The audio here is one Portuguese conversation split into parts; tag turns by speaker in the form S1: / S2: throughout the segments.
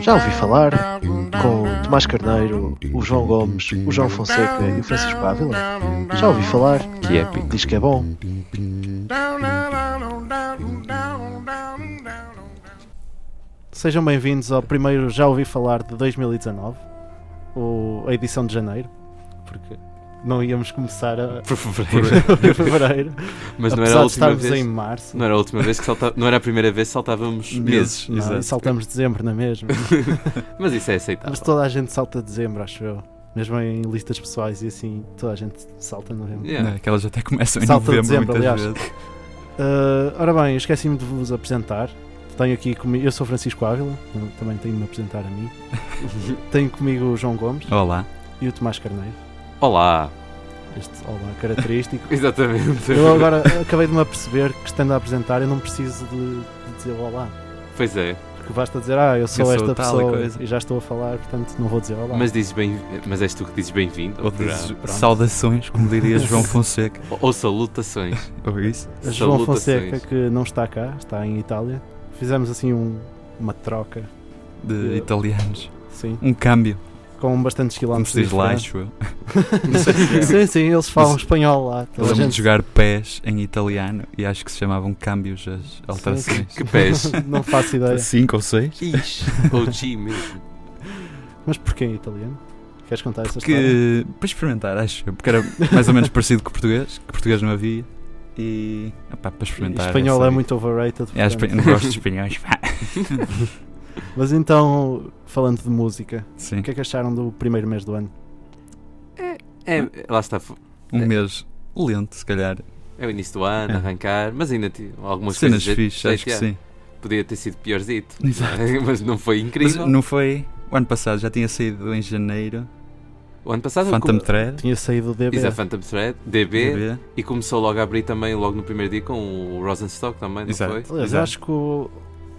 S1: Já ouvi falar com o Tomás Carneiro, o João Gomes, o João Fonseca e o Francisco Ávila? Já ouvi falar?
S2: Que épico.
S1: Diz que é bom. Sejam bem-vindos ao primeiro Já Ouvi Falar de 2019, o, a edição de janeiro, porque não íamos começar a,
S2: Por fevereiro.
S1: por fevereiro,
S2: Mas não era a última vez.
S1: em março.
S2: Não era a última vez que salta... não era a primeira vez que saltávamos meses.
S1: Não,
S2: Exato.
S1: e saltamos dezembro, não é mesmo?
S2: Mas isso é aceitável.
S1: Mas toda a gente salta dezembro, acho eu. Mesmo em listas pessoais e assim, toda a gente salta novembro.
S2: Yeah.
S3: Não, aquelas até começam em
S1: Salta
S3: novembro
S1: dezembro,
S3: muitas
S1: aliás.
S3: vezes.
S1: Uh, ora bem, esqueci-me de vos apresentar. Tenho aqui comigo, eu sou Francisco Ávila, também tenho de me apresentar a mim. tenho comigo o João Gomes
S3: Olá.
S1: e o Tomás Carneiro.
S2: Olá.
S1: Este olá característico.
S2: Exatamente.
S1: Eu agora acabei de me aperceber que estando a apresentar eu não preciso de, de dizer olá.
S2: Pois é.
S1: Porque basta dizer, ah, eu sou
S3: Eu sou
S1: esta
S3: e
S1: pessoa
S3: coisa.
S1: e já estou a falar, portanto não vou dizer olá.
S2: Mas dizes bem, mas és tu que dizes bem-vindo
S3: Ou dizes
S1: pronto.
S3: saudações, como diria João Fonseca.
S2: Ou, ou salutações.
S3: Ou isso.
S1: João
S2: Salutações.
S1: Fonseca, que não está cá, está em Itália. Fizemos assim um- uma troca,
S3: De
S1: Eu-
S3: italianos.
S1: sim,
S3: Um câmbio.
S1: Com bastantes quilómetros
S3: diz
S1: de
S3: lá, acho eu.
S1: Sim, sim, eles falam
S3: Mas-
S1: espanhol lá. A
S3: Lembro-me de
S1: gente
S3: jogar pés em italiano e acho que se chamavam câmbios as alterações.
S2: Que pés.
S1: não faço ideia.
S3: Cinco ou seis?
S2: Ixi. Ou chi mesmo.
S1: Mas porquê em italiano? Queres contar essa história?
S3: Que, para experimentar, acho eu, porque era mais ou menos parecido com o português, que português não havia. E opá, para experimentar.
S1: espanhol
S3: essa
S1: é
S3: aí.
S1: muito overrated.
S3: É, não gosto de espanhóis.
S1: Mas então, falando de música,
S3: Sim.
S1: o que é que acharam do primeiro mês do ano?
S2: É, lá está.
S3: Um mês lento, se calhar.
S2: É o início do ano,
S3: É.
S2: arrancar, mas ainda algumas
S3: Cenas
S2: coisas.
S3: fixes, acho que sim.
S2: Podia ter sido piorzito.
S3: Exato.
S2: mas não foi
S3: Mas
S2: incrível.
S3: não foi. O ano passado já tinha saído em janeiro.
S2: O ano passado
S3: Phantom Thread.
S1: Tinha saído o DB.
S2: Exato, Phantom Thread, DB,
S3: DB.
S2: e começou logo a abrir também, logo no primeiro dia, com o Rosenstock também, não
S3: Exato.
S2: foi?
S1: Aliás,
S3: Exato.
S1: acho que o,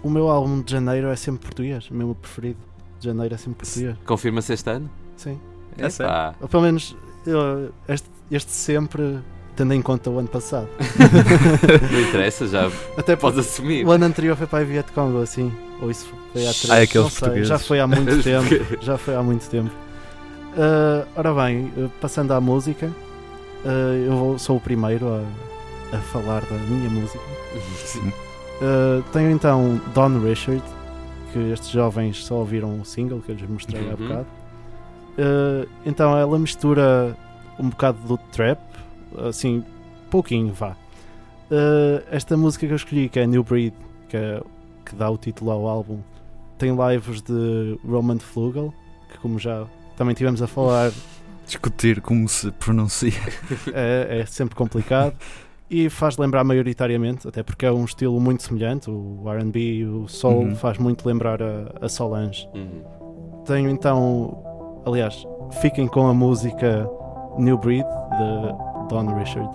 S1: o meu álbum de janeiro é sempre português. O meu preferido de janeiro é sempre português.
S2: Confirma-se este ano?
S1: Sim.
S3: É?
S2: Epá.
S1: Ou pelo menos eu- este, este sempre tendo em conta o ano passado.
S2: Não interessa, já
S1: Até
S2: podes
S1: porque
S2: assumir.
S1: o ano anterior foi para a Viet Congo, assim. Ou isso foi há três
S3: Ah, é aqueles
S1: não sei. Já foi há muito tempo. Já foi há muito tempo. Ah, ora bem, passando à música, ah, eu vou- sou o primeiro a, a falar da minha música.
S3: Sim.
S1: Uh, tenho então Don Richard, que estes jovens só ouviram o single que eu lhes mostrei há
S2: Uhum.
S1: bocado. Uh, então ela mistura um bocado do trap, assim, pouquinho, vá. Uh, esta música que eu escolhi, que é New Breed, que, é- que dá o título ao álbum, tem lives de Roman Flugel, que como já também tivemos a falar,
S3: Discutir como se pronuncia.
S1: é, é sempre complicado e faz lembrar maioritariamente, até porque é um estilo muito semelhante. O RB e o Soul
S3: Uhum.
S1: faz muito lembrar a, a Solange.
S2: Uhum.
S1: Tenho então, aliás, fiquem com a música New Breed de Don Richard.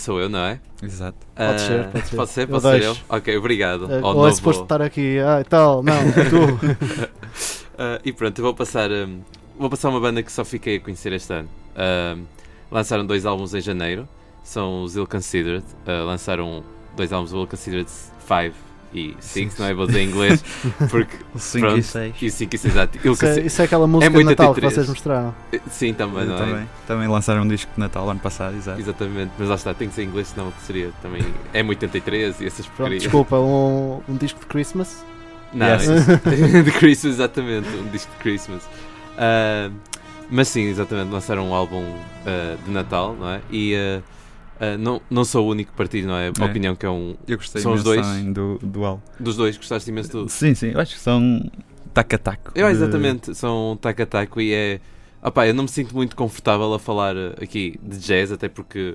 S2: Sou eu, não é?
S3: Exato.
S2: Ah,
S1: Pode ser, pode ser.
S2: Pode ser,
S1: Eu
S2: pode ser eu. Ok, obrigado. Ao
S1: Ou é suposto estar aqui, ah, e tal, não, tu.
S2: Ah, e pronto, eu vou passar, hum, vou passar uma banda que só fiquei a conhecer este ano. Ahm, lançaram dois álbuns em janeiro, são os Ill Considered. Lançaram dois álbuns, o Ill Considered 5 e 6, não é? Vou dizer em inglês, porque.
S3: O 5
S2: pronto,
S3: e 6.
S2: E 5 e 6, exato.
S1: Isso é, isso é aquela música de
S2: muito
S1: Natal que
S2: 83.
S1: vocês mostraram.
S2: Sim, também, não é?
S3: também, também lançaram um disco de Natal ano passado, exato.
S2: Exatamente, mas lá está, tem que ser em inglês, senão seria também. É 83 e essas
S1: Pronto, desculpa, um, um disco de Christmas.
S2: Não,
S3: Yes.
S2: de Christmas, exatamente, um disco de Christmas. Ah, mas sim, exatamente, lançaram um álbum ah, de Natal, não é? E ah, ah, não, não sou o único partido, não é? A
S3: É.
S2: opinião que é um.
S3: Eu gostei
S2: São os dois?
S3: do, do álbum.
S2: Dos dois, gostaste imenso do.
S3: Sim, sim, eu acho que são tac-a-taco.
S2: Eu,
S3: de-
S2: exatamente, são um taco-a-taco e é. Opá, eu não me sinto muito confortável a falar aqui de jazz, até porque.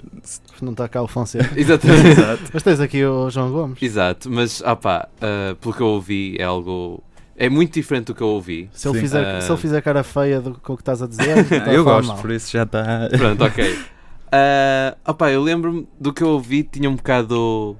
S1: Não está cá o Fonseca.
S2: Exatamente.
S3: Exato.
S1: Mas tens aqui o João Gomes.
S2: Exato, mas opá, ah, pelo que eu ouvi é algo. É muito diferente do que eu ouvi.
S1: Se ele,
S3: Sim.
S1: fizer,
S2: Ah.
S1: se ele fizer cara feia do, com o que estás a dizer, a
S3: eu gosto,
S1: mal.
S3: por isso já está.
S2: Pronto, ok. Ah, opá, eu lembro-me do que eu ouvi, tinha um bocado.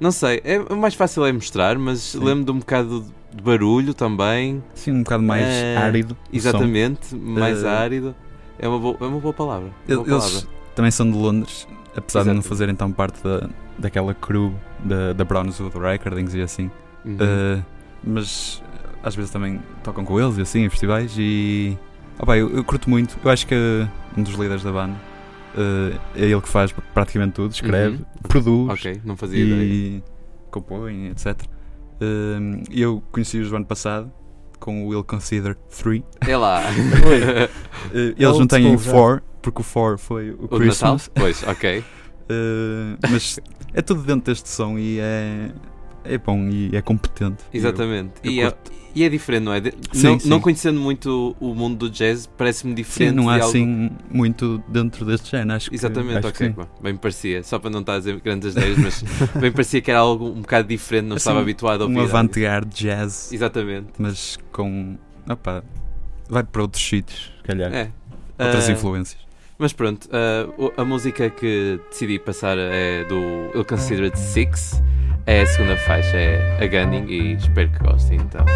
S2: Não sei, é o mais fácil é mostrar, mas
S3: Sim.
S2: lembro de um bocado de barulho também.
S3: Sim, um bocado mais
S2: Eh,
S3: árido.
S2: Exatamente, mais
S3: Eh,
S2: árido. É uma boa, é uma boa palavra. uma boa
S3: Eles
S2: palavra.
S3: também são de Londres, apesar de não
S2: Exato.
S3: fazerem tão parte da, daquela crew da, da Brownswood Recordings e assim.
S2: Uhum.
S3: Uh, mas às vezes também tocam com eles e assim em festivais e opá, eu, eu curto muito. Eu acho que um dos líderes da banda uh, é ele que faz praticamente tudo, escreve,
S2: Uhum.
S3: produz
S2: ok, não fazia ideia.
S3: e compõe, etc. Uh, eu conheci-os do ano passado com o Will Consider 3.
S2: É lá.
S3: Uh, eles não têm o
S1: school já.
S3: 4 porque o 4 foi o
S2: o Natal?
S3: Christmas.
S2: Pois, ok.
S3: Uh, mas é tudo dentro deste som e é, é bom e é competente.
S2: Exatamente.
S3: Eu
S2: e, é, e é diferente, não é? De-
S3: Sim,
S2: não,
S3: sim.
S2: não conhecendo muito o mundo do jazz, parece-me
S3: Sim,
S2: diferente.
S3: não há
S2: algo...
S3: assim muito dentro deste género. Acho que,
S2: Exatamente,
S3: acho que
S2: ok.
S3: sim.
S2: bom, bem parecia, só para não estar a dizer grandes ideias, mas bem parecia que era algo um bocado diferente, não
S3: Assim,
S2: estava habituado a ouvir.
S3: Um avant-garde jazz,
S2: Exatamente.
S3: mas com. Opa, vai para outros sítios, se calhar.
S2: É.
S3: Outras
S2: Ah,
S3: influências.
S2: Mas pronto, o- a música que decidi passar é do Ill Considered Six, é a segunda faixa, é a Gunning e espero que gostem então.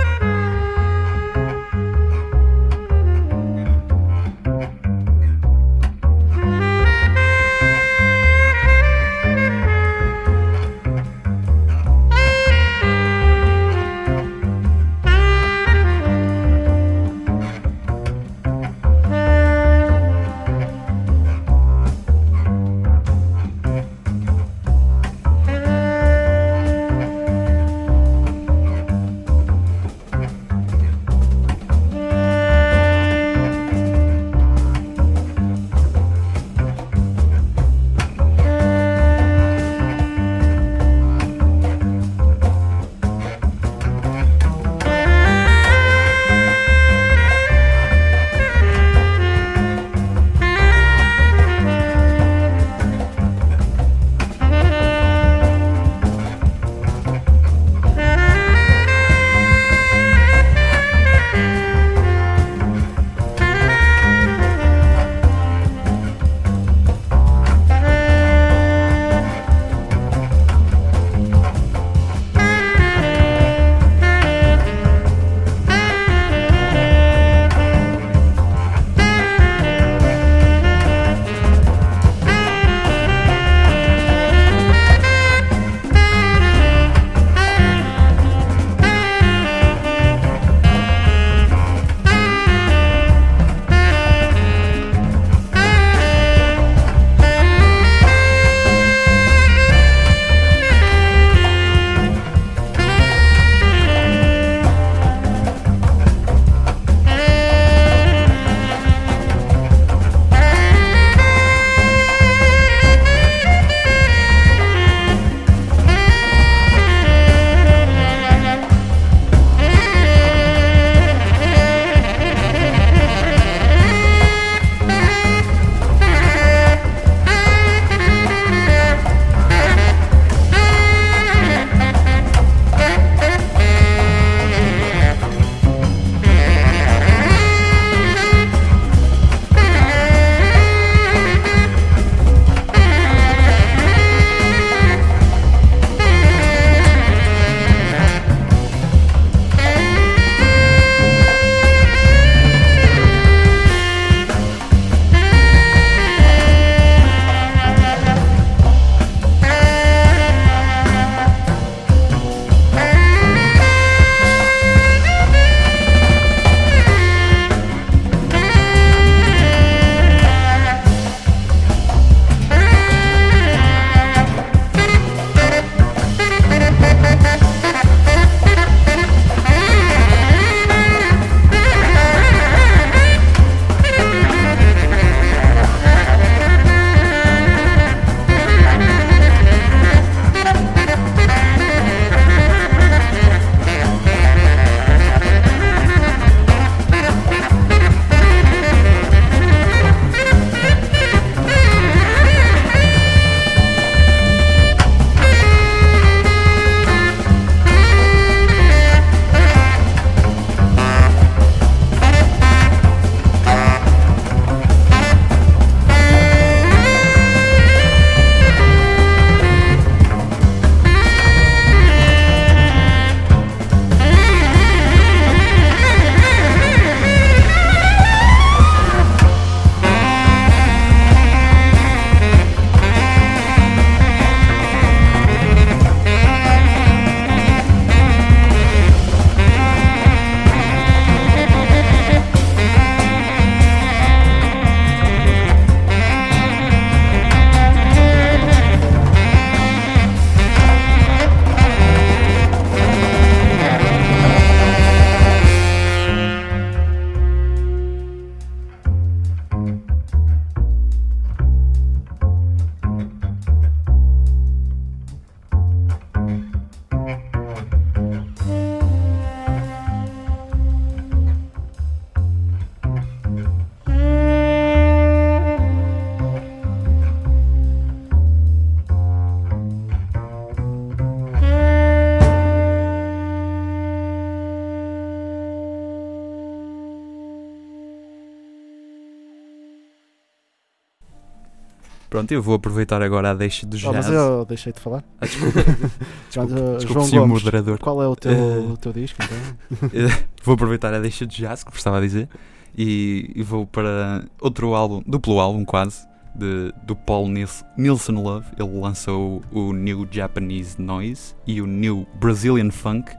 S3: Pronto, eu vou aproveitar agora a deixa do
S1: Oh,
S3: jazz.
S1: mas eu deixei de falar.
S3: Ah, desculpa,
S1: uh,
S3: desculpa,
S1: João
S3: senhor
S1: Gomes,
S3: moderador.
S1: qual é o teu,
S3: Eh,
S1: o teu disco então?
S3: Eh, vou aproveitar a deixa de jazz, que estava a dizer, e, e vou para outro álbum, duplo álbum quase, de, do Paul Nils, Nilsson Love. Ele lançou o New Japanese Noise e o New Brazilian Funk.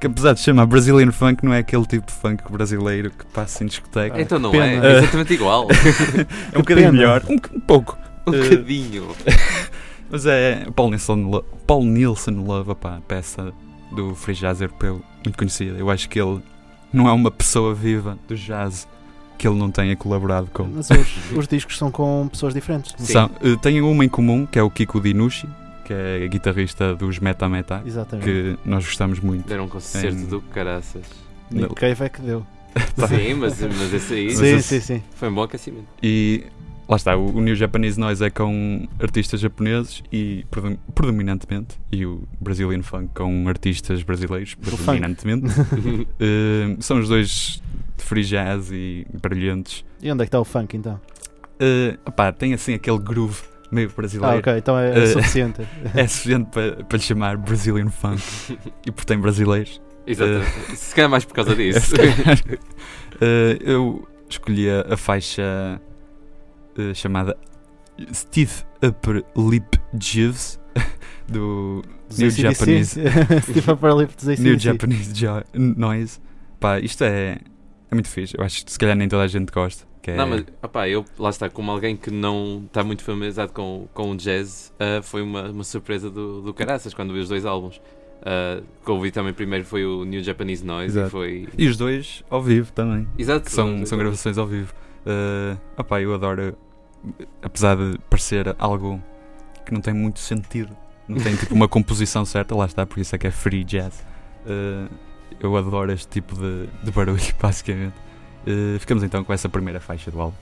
S3: Que apesar de se chamar Brazilian Funk, não é aquele tipo de funk brasileiro que passa em discoteca.
S1: Ah,
S2: Então não
S1: pena.
S2: é, é exatamente igual.
S3: é um bocadinho melhor, um, um pouco.
S2: Um
S3: Eh,
S2: bocadinho.
S3: Mas é Paul Nilsson, Paul Nilsson Love, opá, peça do free jazz europeu muito conhecida. Eu acho que ele não é uma pessoa viva do jazz que ele não tenha colaborado com.
S1: Mas os, os discos são com pessoas diferentes.
S2: Sim.
S3: São, eh, têm uma em comum, que é o Kiko Dinucci, que é guitarrista dos Meta Meta,
S1: Exatamente.
S3: que nós gostamos muito.
S2: Deram um concerto
S3: Em-
S2: do caraças.
S1: Nick Cave é que deu.
S2: Sim, mas, mas esse aí
S1: sim,
S3: esse-
S1: sim, sim.
S2: foi um bom aquecimento.
S3: E lá está, o, o New Japanese Noise é com artistas japoneses e predom- predominantemente, e o Brazilian Funk com artistas brasileiros predominantemente. Eh, são os dois de free jazz e brilhantes.
S1: E onde é que está o funk então?
S3: Uh, opá, tem assim aquele groove meio
S1: Ah,
S3: brasileiro.
S1: ok, então é,
S3: Eh,
S1: suficiente.
S3: É suficiente para, para lhe chamar Brazilian Funk. e por tem brasileiros.
S2: Exatamente. Se calhar mais por causa disso.
S3: Uh, eu escolhi a, a faixa uh, chamada Steve Upper Lip Jeeves do New. Japanese.
S1: Steve Upper Lip dos
S3: New. Japanese Noise. Pá, isto é, é muito fixe. Eu acho que se calhar nem toda a gente gosta. Que é,
S2: Não, mas opá, eu lá está, como alguém que não está muito familiarizado com, com o jazz, ah, foi uma, uma surpresa do, do caraças quando vi os dois álbuns. O que eu ouvi também primeiro foi o New Japanese Noise
S3: Exato.
S2: e foi.
S3: E os dois ao vivo também.
S2: Exato,
S3: que são, são gravações ao vivo. Uh, opá, eu adoro, apesar de parecer algo que não tem muito sentido, não tem tipo uma composição certa, lá está, por isso é que é free jazz. Uh, eu adoro este tipo de, de barulho, basicamente. Uh, ficamos então com essa primeira faixa do álbum.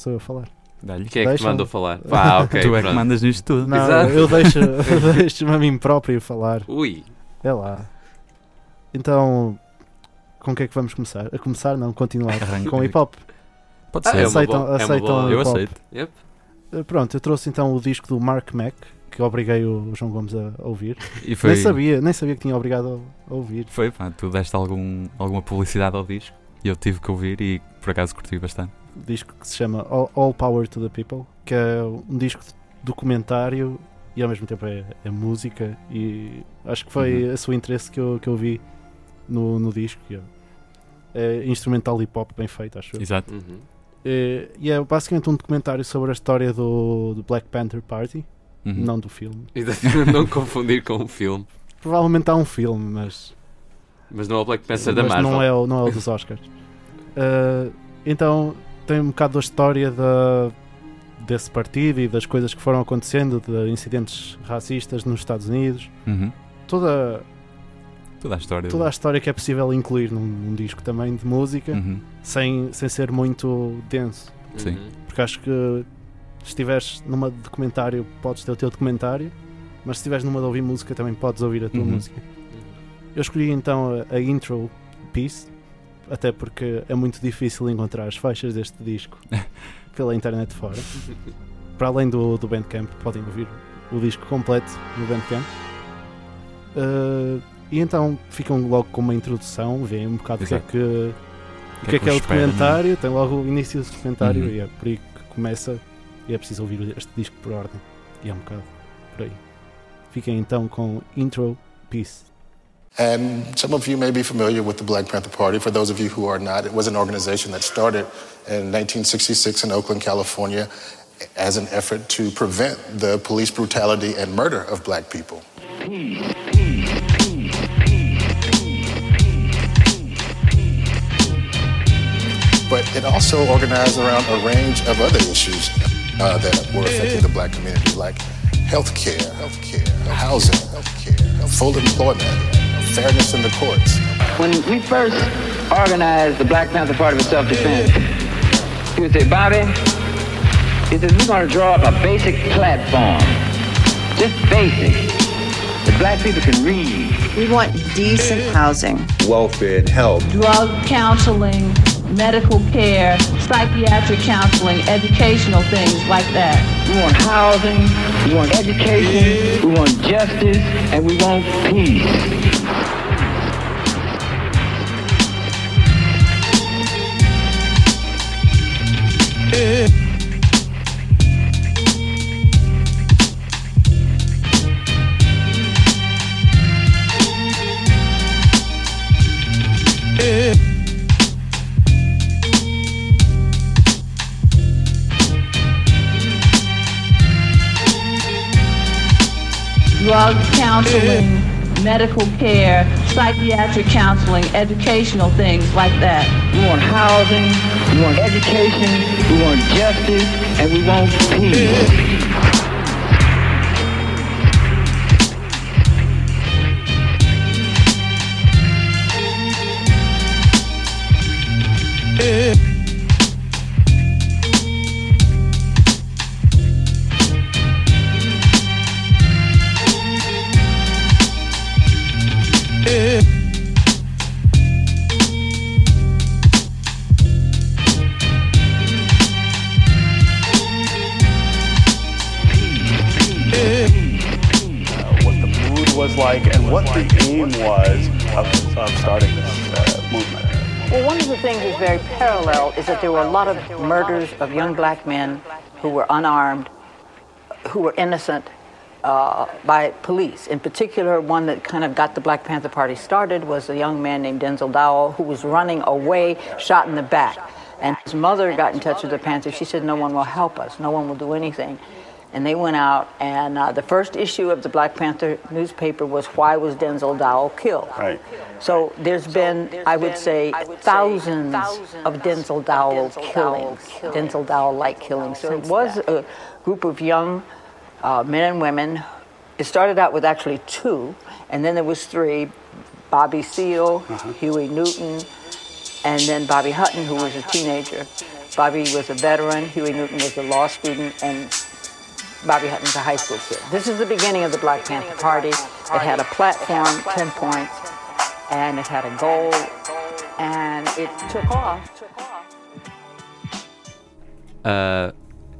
S1: Sou eu a falar.
S3: Dá-lhe.
S2: Quem é que te
S1: Deixa-me.
S2: mandou falar? Pá, ok.
S3: tu é que
S2: pronto.
S3: mandas nisto tudo.
S1: Não,
S2: Exato.
S1: eu deixo- eu deixo-me a mim próprio falar.
S2: Ui,
S1: É lá. Então, com o que é que vamos começar? A começar, não, continuar.
S3: Arranca.
S1: Com hip hop.
S3: Pode
S2: Ah,
S3: ser.
S2: é uma
S1: aceitam
S2: boa- é uma
S1: aceitam
S2: boa-
S3: Eu
S1: hip hop.
S3: aceito.
S2: yep.
S1: Uh, Pronto, eu trouxe então o disco do Mark Mac, que obriguei o João Gomes a a ouvir.
S3: E foi,
S1: Nem sabia, nem sabia que tinha obrigado a a ouvir.
S3: foi pá, tu deste algum, alguma publicidade ao disco e eu tive que ouvir e por acaso curti bastante.
S1: O disco que se chama All, All Power to the People, que é um disco de documentário e ao mesmo tempo é, é música. E acho que foi
S3: Uhum.
S1: a seu interesse que eu, que eu vi no, no disco. que é- É instrumental hip hop bem feito, acho eu.
S3: Exato.
S2: Uhum.
S1: É, e é basicamente um documentário sobre a história do, do Black Panther Party,
S3: Uhum.
S1: não do filme.
S2: Não confundir com um filme.
S1: Provavelmente há um filme, mas,
S2: Mas não é o Black Panther da
S1: mas
S2: Marvel.
S1: não, é, o- não é o dos Oscars. Uh, então tem um bocado da história da, desse partido e das coisas que foram acontecendo, de incidentes racistas nos Estados Unidos.
S3: Uhum.
S1: Toda,
S3: Toda a história.
S1: toda a história que é possível incluir num, num disco também de música,
S3: Uhum.
S1: sem, sem ser muito denso.
S3: Sim.
S2: Uhum.
S1: Porque acho que se estiveres numa de documentário, podes ter o teu documentário, mas se estiveres numa de ouvir música, também podes ouvir a tua
S3: Uhum.
S1: música. Eu escolhi então a, a intro piece, até porque é muito difícil encontrar as faixas deste disco pela internet fora. Para além do, do Bandcamp, podem ouvir o disco completo no Bandcamp. Uh, e então ficam logo com uma introdução, veem um bocado o que é que, o que é que é o
S3: é?
S1: documentário, tem logo o início do documentário
S3: Uhum.
S1: e é por aí que começa e é preciso ouvir este disco por ordem. E é um bocado por aí. Fiquem então com Intro Peace.
S4: And some of you may be familiar with the Black Panther Party. For those of you who are not, it was an organization that started in 1966 in Oakland, California, as an effort to prevent the police brutality and murder of black people. But it also organized around a range of other issues uh, that were affecting the black community, like health care, housing, full employment, fairness in the courts.
S5: When we first organized the Black Panther Party for Self-Defense, he would say, Bobby, he says, we're going to draw up a basic platform. Just basic. That black people can read.
S6: We want decent housing.
S7: welfare and health.
S8: drug counseling, medical care, psychiatric counseling, educational things like that.
S5: We want housing, we want education, we want justice, and we want peace.
S8: Drug counseling, medical care, psychiatric counseling, educational things like that.
S5: We want housing, we want education, we want justice, and we want peace.
S7: what
S9: that's very parallel is that there were a lot of murders of young black men who were unarmed, who were innocent uh, by police. In particular, one that kind of got the Black Panther Party started was a young man named Denzel Dowell who was running away, shot in the back. And his mother got in touch with the Panthers. She said, No one will help us, no one will do anything. And they went out, and uh, the first issue of the Black Panther newspaper was Why Was Denzel Dowell Killed?
S7: Right.
S9: So there's been, I would say, thousands of Denzel Dowell killings, Denzel Dowell-like killings. So it was a group of young uh, men and women. It started out with actually two, and then there was three: Bobby Seale, Huey Newton, and then Bobby Hutton, who was a teenager. Bobby was a veteran, Huey Newton was a law student, and Bobby Hutton's a high school kid. This is the beginning of the Black Panther Party. It had a platform, 10 points, and it had a goal, and it took off.
S2: Ah,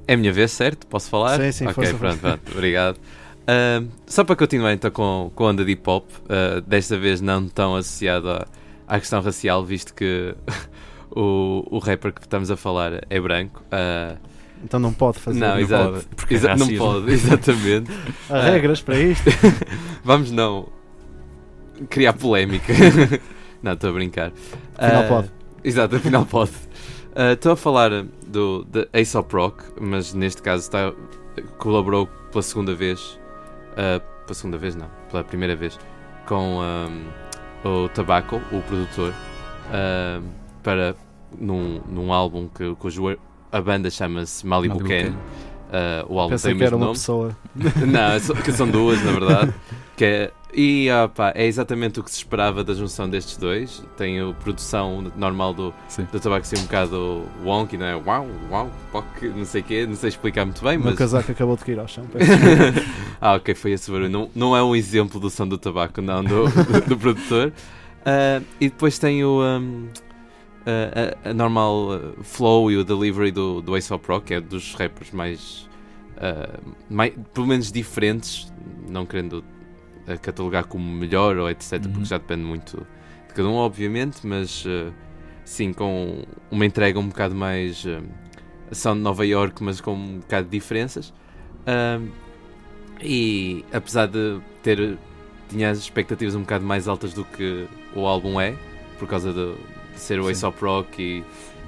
S2: é a minha vez, certo? Posso falar?
S1: Sim, sim,
S2: Ok,
S1: força,
S2: pronto,
S1: força.
S2: pronto, obrigado. Ah, só para continuar então com, com a onda de hip hop, ah, desta vez não tão associado à, à questão racial, visto que o, o rapper que estamos a falar é branco. ah,
S1: Então não pode fazer.
S2: não,
S1: Não
S2: exato.
S1: pode,
S3: porque é
S2: Exa- não
S3: racismo.
S2: pode, exatamente.
S1: Há regras para isto.
S2: Vamos não criar polémica. não, estou a brincar.
S1: Afinal
S2: Ah,
S1: pode.
S2: Exato, afinal pode. Ah, Estou a falar do de Aesop Rock, mas neste caso está, colaborou pela segunda vez. ah, pela segunda vez, não, pela primeira vez, com ahm, o Tobacco, o produtor, ahm, para num, num álbum que, cujo a banda chama-se Malibu,
S3: Malibu
S2: Ken.
S3: Ken.
S2: Ah, o álbum
S1: Pensei
S2: tem o
S1: que era
S2: mesmo
S1: uma
S2: nome.
S1: pessoa.
S2: Não, só- que são duas, na verdade. Que é, e ah, pá, é exatamente o que se esperava da junção destes dois. Tem a produção normal do,
S3: Sim.
S2: do tabaco ser um bocado wonky, não é? Uau, uau, poc, não sei o quê, não sei explicar muito bem,
S1: O
S2: mas.
S1: casaco acabou de cair ao chão.
S2: ah, ok, foi esse barulho. Não, não é um exemplo do som do tabaco, não, do, do, do produtor. Ah, e depois tem o. um, a, a- normal uh, flow e o delivery do, do Aesop Rock, que é dos rappers mais, uh, mai- pelo menos diferentes, não querendo uh, catalogar como melhor ou etc,
S3: Uhum.
S2: porque já depende muito de cada um, obviamente, mas uh, sim, com uma entrega um bocado mais uh, são de Nova York, mas com um bocado de diferenças. Um, e apesar de ter tinha as expectativas um bocado mais altas do que o álbum é, por causa de ser o
S3: Sim.
S2: Aesop Rock e,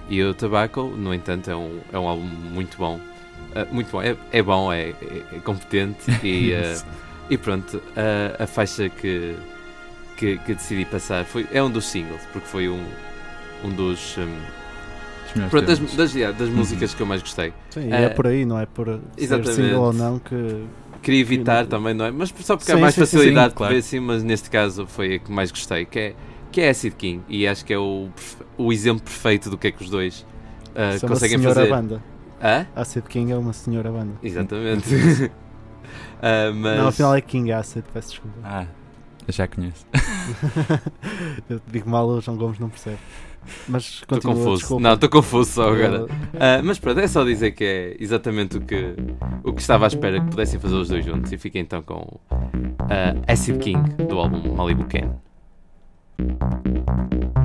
S2: e o Tobacco, no entanto é um, é um álbum muito bom. Ah, muito bom, é, é bom, é, é- é competente e,
S3: Isso.
S2: e pronto, a, a faixa que, que, que decidi passar foi, é um dos singles, porque foi um, um dos. um, pronto, das, das, yeah, das
S3: Uhum.
S2: músicas que eu mais gostei.
S1: Sim, e
S2: Ah,
S1: é por aí, não é por ser
S2: exatamente.
S1: single ou não que.
S2: Queria evitar
S1: Sim.
S2: também, não é? Mas só porque há
S1: Sim,
S2: mais
S1: sim,
S2: facilidade
S3: sim, claro.
S2: ver assim, mas neste caso foi a que mais gostei, que é, que é Acid King. E acho que é o, o exemplo perfeito do que é que os dois
S1: é uma
S2: conseguem
S1: senhora
S2: fazer.
S1: banda.
S2: Hã?
S1: Acid King é uma senhora banda.
S2: Exatamente. Ah, mas
S1: Não, afinal é King Acid, peço desculpa.
S3: Ah, eu já conheço.
S1: Eu digo mal, o João Gomes não percebe. Mas
S2: estou
S1: continua,
S2: confuso.
S1: desculpa.
S2: Não, estou confuso só agora. Ah, mas pronto, é só dizer que é exatamente o que, o que estava à espera que pudessem fazer os dois juntos. E fiquem então com ah, Acid King do álbum Malibu Ken. Thank you.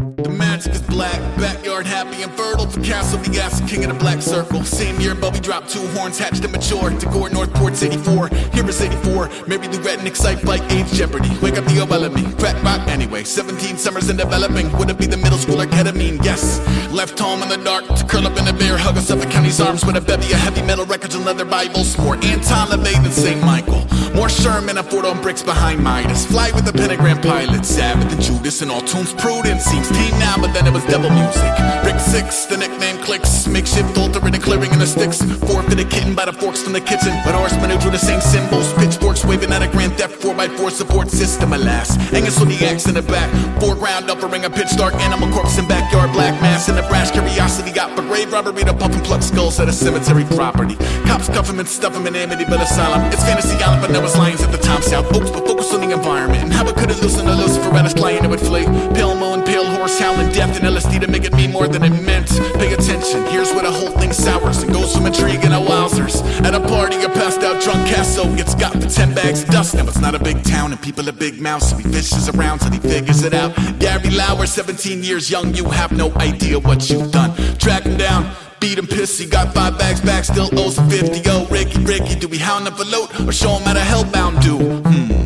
S10: The magic is black, backyard happy and fertile. For Castle, the ass king of the black circle. Same year, Bubby dropped two horns, hatched and mature. Decor, Northport's 84. Here is 84. Mary Lou Retton, excite like age jeopardy. Wake up the old me. Crack rock anyway. 17 summers in developing. Would it be the middle schooler ketamine? Yes. Left home in the dark to curl up in a bear hug of Suffolk County's arms with a bevy of heavy metal records and leather Bibles. More Anton LaVey than St. Michael. More Sherman and Ford on bricks behind Midas. Fly with the pentagram pilot. Sabbath and Judas and all tunes prudent. Seems tame now, but then it was devil music. Brick six, the nickname clicks. Makeshift altering and clearing in the sticks. Forfeited kitten by the forks from the kitchen. But who drew the same symbols. Pitchforks waving at a grand theft 4x4 support system, alas. Angus on the axe in the back. Foreground offering a pitch dark animal corpse in backyard black mass. And the brash curiosity got for grave robbery to puff and pluck skulls at a cemetery property. Cops cuff him and stuff him in Amityville Asylum. It's fantasy island, but Noah's lions at the top south. Oaks, but focus on the environment. And how it could have loosened a Lucifer at his flying it would flee. Pale moon, pale horse, howling death and LSD to make it mean more than it meant. Pay attention, here's where the whole thing sours and goes from intrigue and a wowzers. At a party, a passed out drunk Casso gets got for 10 bags of dust. Now it's not a big town and people are big mouths, so he fishes around till he figures it out. Gary Lauer, 17 years young, you have no idea what you've done. Track him down. Beat him pissy, got five bags back, still owes him 50. Yo, Ricky, Ricky, do we hound him for loot or show him how to hellbound do? Hmm.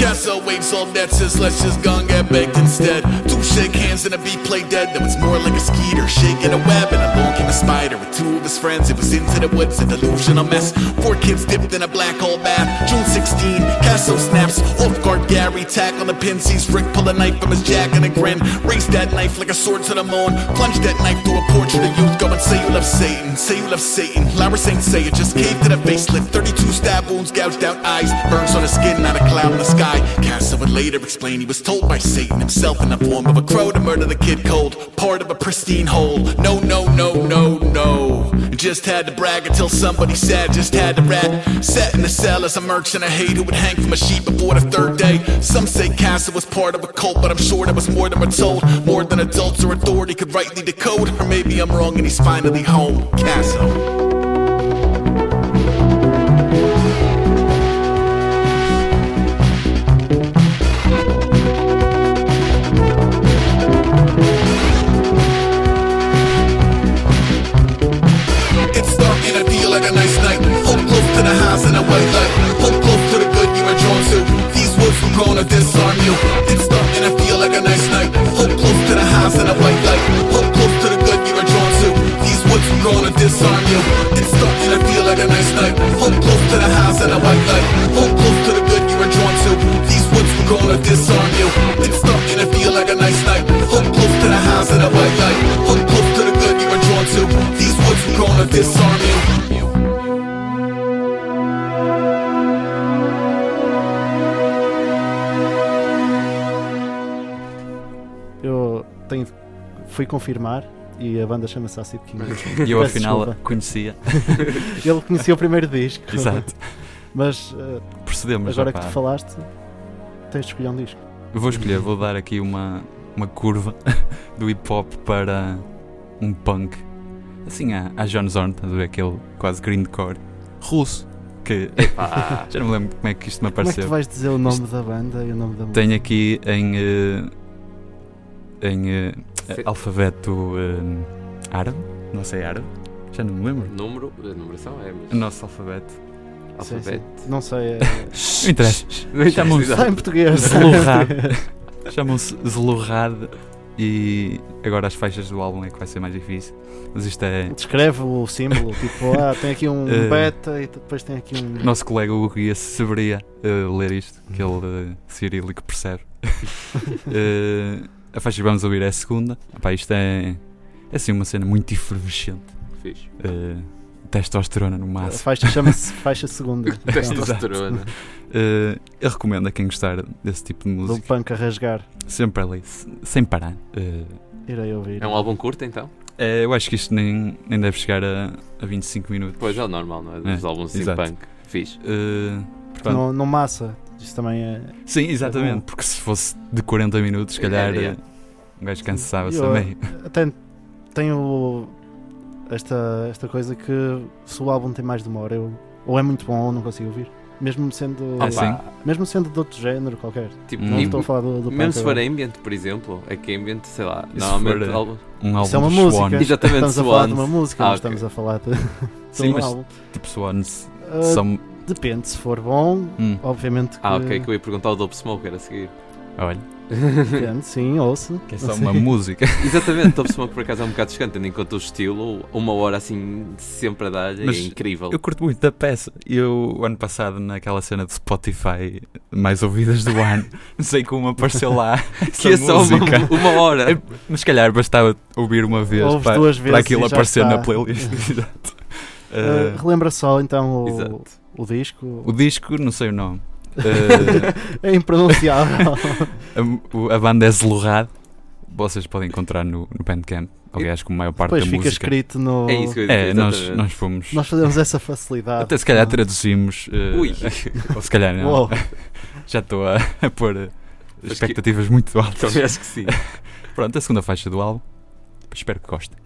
S10: Castle waves all that says let's just and get baked instead. Two shake hands and a beat play dead. That was more like a skeeter shaking a web and along came a spider with two of his friends. It was into the woods, a delusional mess. Four kids dipped in a black hole bath. June 16, Castle snaps. Off guard Gary tack on the pin. Sees Rick pull a knife from his jack and a grin. Raise that knife like a sword to the moon. Plunge that knife through a portrait of youth. Go and say you love Satan. Say you love Satan. Lara Saint say it just caved to the facelift. 32 stab wounds, gouged out eyes. Burns on the skin, not a cloud in the sky. Casso would later explain he was told by Satan himself in the form of a crow to murder the kid cold. Part of a pristine whole. No, no, no, no, no. Just had to brag until somebody said, just had to rat. Sat in the cell as a merchant I hate who would hang from a sheep before the third day. Some say Casso was part of a cult, but I'm sure there was more than we're told. More than adults or authority could rightly decode. Or maybe I'm wrong and he's finally home. Casso. House in a white light. Hold close to the good you are drawn to. These wolves are gonna disarm you. It's dark and I feel like a nice night. Hold close to the house in a white light. Hold close to the good you are drawn to. These wolves are gonna disarm you. It's dark and I feel like a nice night. Hold close to the house in a white light. Hold close to the good you are drawn to. These wolves are gonna disarm you. It's dark and I feel like a nice night. Hold close to the house in a white light. Hold close to the good you are drawn to. These wolves are gonna disarm you.
S1: Fui confirmar e a banda chama-se Acid King.
S3: E eu
S1: Peço
S3: afinal
S1: desculpa.
S3: conhecia.
S1: Ele conhecia o primeiro disco.
S3: Exato.
S1: Mas uh,
S3: Percebemos,
S1: agora que tu falaste, tens de escolher um disco.
S3: Eu vou escolher, vou dar aqui uma, uma curva do hip hop para um punk. Assim, a, a John Zorn, estás a ver aquele quase grindcore russo. Que
S2: Epá.
S3: já não me lembro como é que isto me
S1: Como é que
S3: apareceu.
S1: tu vais dizer o nome da banda e o nome da música?
S3: Tenho aqui em, eh, em eh,
S2: Fe-
S3: alfabeto eh, árabe, não sei árabe, já não me lembro.
S2: Número, a numeração é.
S3: O
S2: Mas...
S3: nosso alfabeto.
S2: Alfabeto.
S1: sim. Não sei. É...
S3: Não interessa. Chamam-se
S1: Está em português.
S3: Zelurrad. Chamam-se Zelurrad e agora as faixas do álbum é que vai ser mais difícil. Mas isto é.
S1: Descreve o símbolo, tipo, ah, tem aqui um
S3: Eh,
S1: beta e depois tem aqui um.
S3: Nosso colega Hugo ia Severia uh, ler isto, que ele uh, cirílico percebe. Uh, a faixa que vamos ouvir é a segunda. Epá, isto é, é assim uma cena muito efervescente.
S2: Fixe.
S3: Uh, testosterona no
S1: A
S3: máximo.
S1: faixa chama-se faixa segunda.
S2: Testosterona.
S3: Uh, eu recomendo a quem gostar desse tipo de
S1: Do
S3: música.
S1: punk a rasgar.
S3: Sempre ali, se- sem parar. Uh,
S1: Irei ouvir.
S2: É um álbum curto então?
S3: é, eu acho que isto nem, nem deve chegar a, a 25 minutos.
S2: Pois é o normal, não é? Dos
S3: É,
S2: álbuns assim
S3: exato.
S2: punk. Fixe.
S3: Uh, portanto,
S1: Não, não massa. Isso também é.
S3: Sim, exatamente,
S1: bom.
S3: porque se fosse de 40 minutos, se
S2: É,
S3: calhar
S2: é.
S3: eh, um gajo cansava-se também.
S1: Até tenho esta, esta coisa que se o álbum tem mais de uma hora, eu, ou é muito bom ou não consigo ouvir. Mesmo sendo,
S3: Ah, sim.
S1: mesmo sendo de outro género qualquer.
S2: Tipo,
S1: Não
S2: e-
S1: estou a falar do, do
S2: mesmo se for ambient, por exemplo, é que ambient, sei lá,
S3: se
S2: normalmente
S3: for, eh,
S2: álbum.
S3: Um álbum
S1: Isso é uma música.
S3: Swans.
S2: Exatamente,
S1: Estamos a falar de
S2: Swans.
S1: uma música,
S2: Ah,
S1: não
S2: ok.
S1: estamos a falar de, de
S3: Sim,
S1: um
S3: mas
S1: álbum.
S3: tipo Swans
S1: Ah,
S3: são.
S1: Depende, se for bom,
S3: Hum,
S1: obviamente que
S2: Ah, ok, que eu ia perguntar o Dope Smoker a seguir.
S3: olha,
S1: depende, sim, ouço.
S3: que é só uma música.
S2: Exatamente, Dope Smoke por acaso é um bocado descante, tendo em conta o estilo, uma hora assim sempre a dar, é
S3: Mas
S2: incrível.
S3: Eu curto muito da peça. Eu, o ano passado, naquela cena de Spotify mais ouvidas do ano, não sei como apareceu lá.
S2: que é
S3: essa
S2: só uma,
S3: música.
S2: uma hora.
S3: É, Mas se calhar bastava ouvir uma vez
S1: Ouves
S3: para,
S1: duas
S3: para
S1: vezes
S3: aquilo
S1: e já
S3: aparecer
S1: está.
S3: na playlist. Exato.
S1: Ah,
S3: Uh,
S1: relembra só então o,
S2: Exato.
S1: O disco.
S3: o disco, não sei o nome. Uh,
S1: é impronunciável.
S3: a, a banda é Zelurrad. Vocês podem encontrar no, no Bandcamp. Aliás, como a maior parte
S1: Depois
S3: da
S1: fica
S3: música.
S1: escrito no.
S2: É isso que eu ia
S3: É,
S2: dizer,
S3: nós, nós fomos.
S1: Nós fazemos essa facilidade.
S3: Até se calhar traduzimos. uh,
S2: Ui.
S3: ou se calhar não.
S1: Uou.
S3: Já estou a, a pôr uh,
S2: que-
S3: expectativas muito altas.
S2: Também acho que sim.
S3: Pronto, a segunda faixa do álbum. Espero que gostem.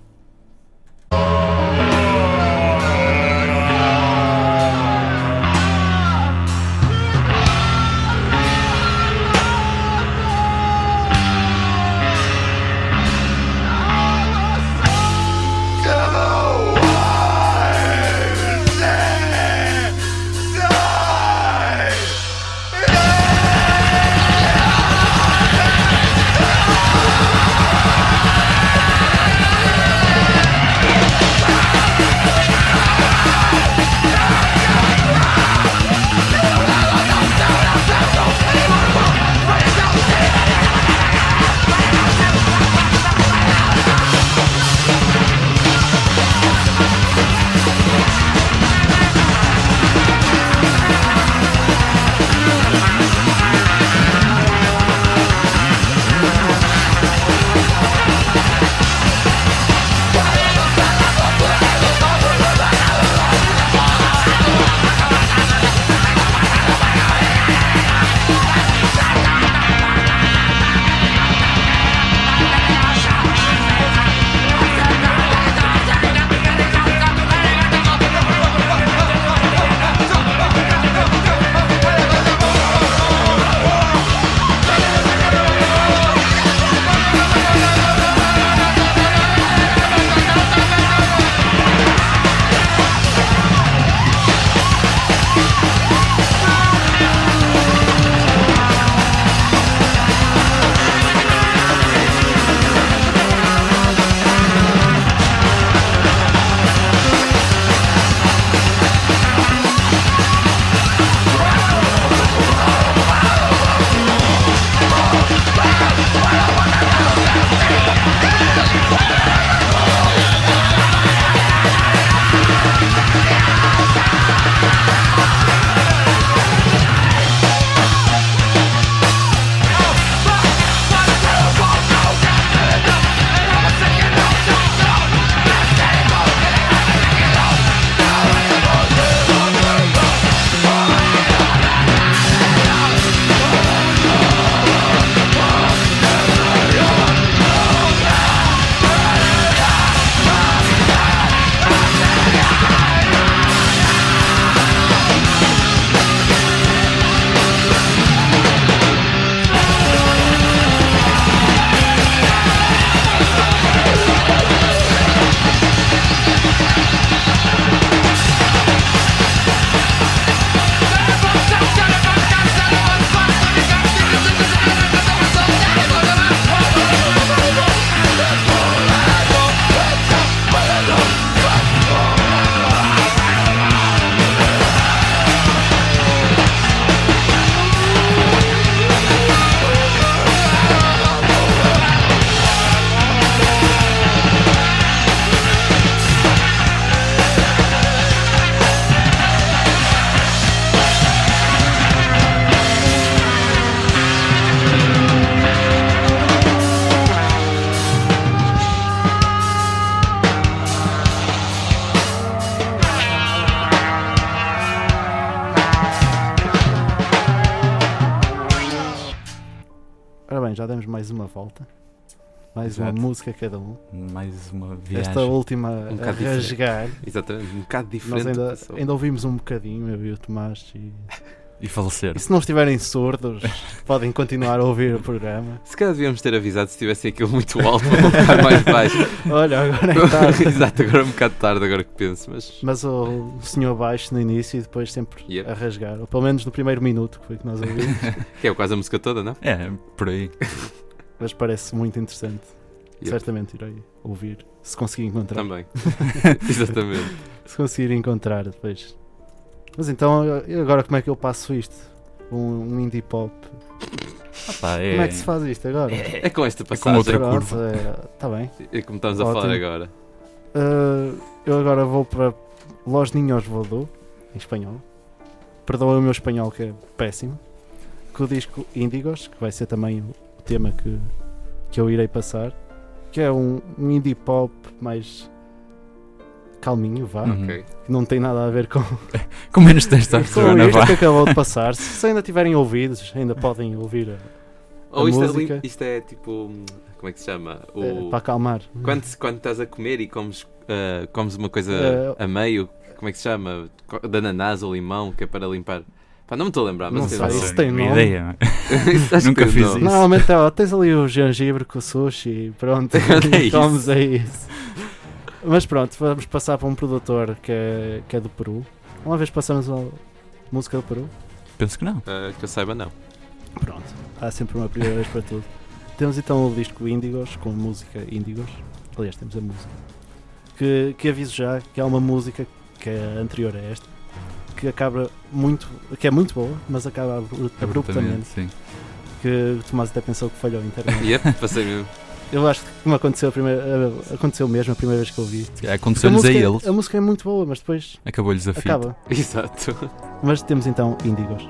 S1: Mais uma
S3: Exato.
S1: música cada um.
S3: Mais uma viagem.
S1: Esta última
S2: Um
S1: a
S2: diferente.
S1: rasgar.
S2: Exatamente, um bocado
S1: Nós
S2: diferente.
S1: ainda,
S2: passou.
S1: ainda ouvimos um bocadinho, eu e o Tomás. E,
S3: E falecer.
S1: e se não estiverem surdos, podem continuar a ouvir o programa.
S2: Se calhar devíamos ter avisado se tivesse aquilo muito alto ou um bocado mais baixo.
S1: Olha, agora é tarde.
S2: Exato, agora é um bocado tarde, agora que penso, mas.
S1: Mas o, senhor baixo no início e depois sempre
S2: Yep.
S1: a rasgar. Ou pelo menos no primeiro minuto, que foi que nós ouvimos.
S2: Que é quase a música toda, não?
S3: É, por aí.
S1: Mas parece muito interessante.
S2: Yep.
S1: Certamente irei ouvir. Se conseguir encontrar.
S2: Também. Exatamente.
S1: Se conseguir encontrar depois. Mas então, agora como é que eu passo isto? Um, um indie pop.
S3: Ah, pá, é,
S1: Como é que se faz isto agora?
S2: É com esta
S3: com
S2: passagem.
S3: outra
S1: Pronto,
S3: curva.
S1: Está bem.
S2: É como estamos a
S1: Ótimo.
S2: falar agora.
S1: Uh, eu agora vou para Los Niños Vodou, em espanhol. Perdoa o meu espanhol que é péssimo. Com o disco Índigos, que vai ser também o tema que, que eu irei passar. Que é um, um indie pop mais calminho, vá.
S3: Uhum.
S2: Ok.
S1: Que não tem nada a ver com,
S3: Com menos
S1: com
S3: testosterona,
S1: isto
S3: vá.
S1: que acabou de passar. Se ainda tiverem ouvidos, ainda podem ouvir a,
S2: Ou
S1: a
S2: isto é,
S1: música.
S2: lim- isto é tipo. hum, Como é que se chama? O...
S1: eh, para acalmar.
S2: Quando, quando estás a comer e comes, ah, comes uma coisa
S1: Eh,
S2: a meio, como é que se chama? De ananás ou limão, que é para limpar. Pá, não me estou a lembrar, mas
S1: Não sei,
S2: nome.
S1: isso tem nome.
S3: ideia.
S2: Isso acho
S3: Nunca fiz isso.
S1: Normalmente ó, tens ali o gengibre com o sushi e pronto,
S2: É
S1: e
S2: isso.
S1: comes é isso. Mas pronto, vamos passar para um produtor que é, que é do Peru. Uma vez passamos a música do Peru.
S3: Penso que não.
S2: Ah, que eu saiba, não.
S1: Pronto, há sempre uma primeira vez para tudo. Temos então o disco Índigos, com a música Índigos. Aliás, temos a música. Que, que aviso já que é uma música que é anterior a esta, que acaba muito, que é muito boa, mas acaba abru- abruptamente.
S3: Sim.
S1: Que o Tomás até pensou que falhou a internet.
S2: Yep, passei mesmo.
S1: Eu acho que me aconteceu, a primeira, aconteceu mesmo a primeira vez que eu vi.
S3: Calhar Aconteceu-lhes a
S1: música,
S3: eles.
S1: a música é muito boa, mas depois
S3: Acabou-lhes a fita.
S1: acaba.
S2: Exato.
S1: Mas temos então Índigos.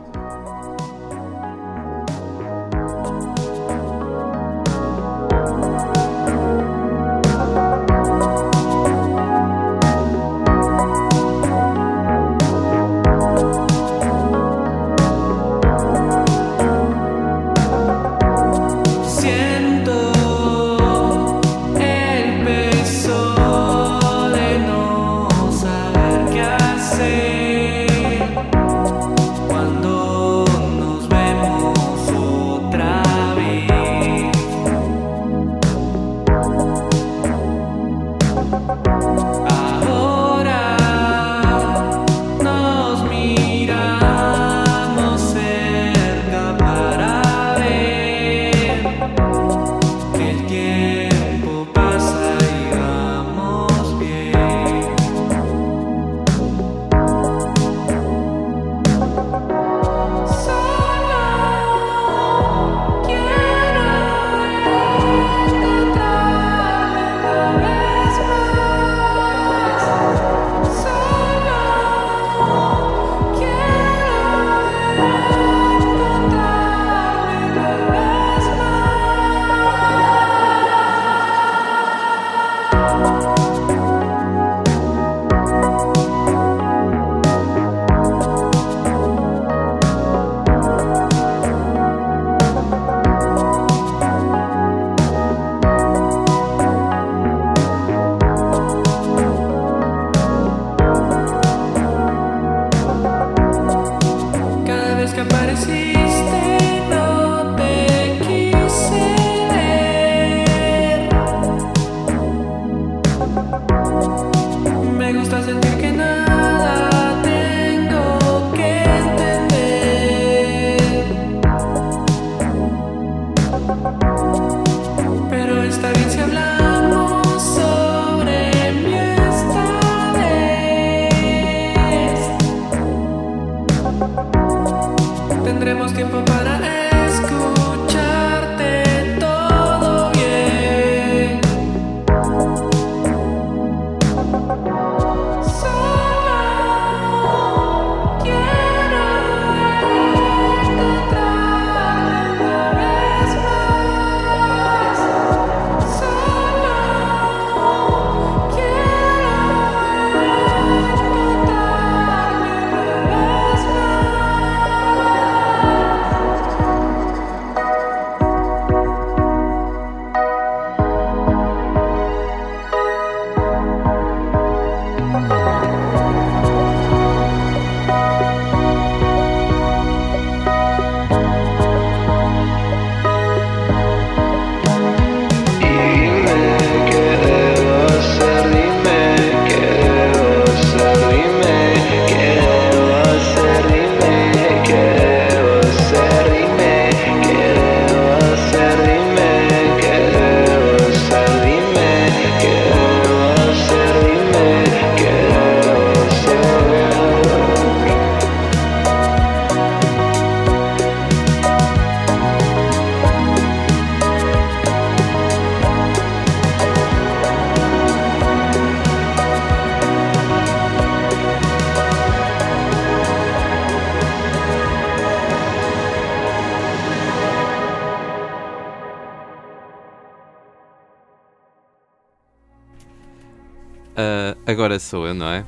S2: Agora sou eu, não é?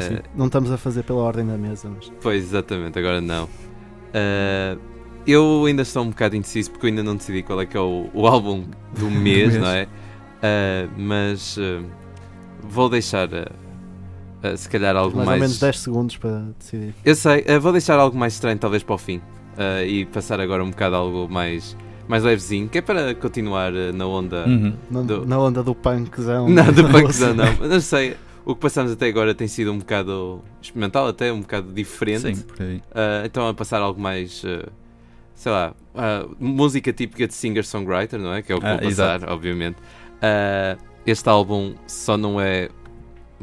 S1: Sim, sim. Não estamos a fazer pela ordem da mesa, mas.
S2: Pois, exatamente, agora não. Ah, eu ainda estou um bocado indeciso porque eu ainda não decidi qual é que é o, o álbum do mês,
S3: mês.
S2: não é? Ah, mas vou deixar, se calhar, algo
S1: Mais,
S2: mais.
S1: ou menos 10 segundos para decidir.
S2: Eu sei, vou deixar algo mais estranho, talvez para o fim. e passar agora um bocado algo mais, mais levezinho, que é para continuar ah, na onda.
S3: Uhum.
S1: Na,
S2: do-
S1: na onda do punkzão.
S2: Não, do punkzão não. Não sei. O que passamos até agora tem sido um bocado experimental, até um bocado diferente.
S3: Sim, por aí.
S2: Ah, então a passar algo mais, ah, sei lá, ah, música típica de singer-songwriter, não é? Que é o que
S3: Ah,
S2: vou passar, obviamente. Ah, este álbum só não é,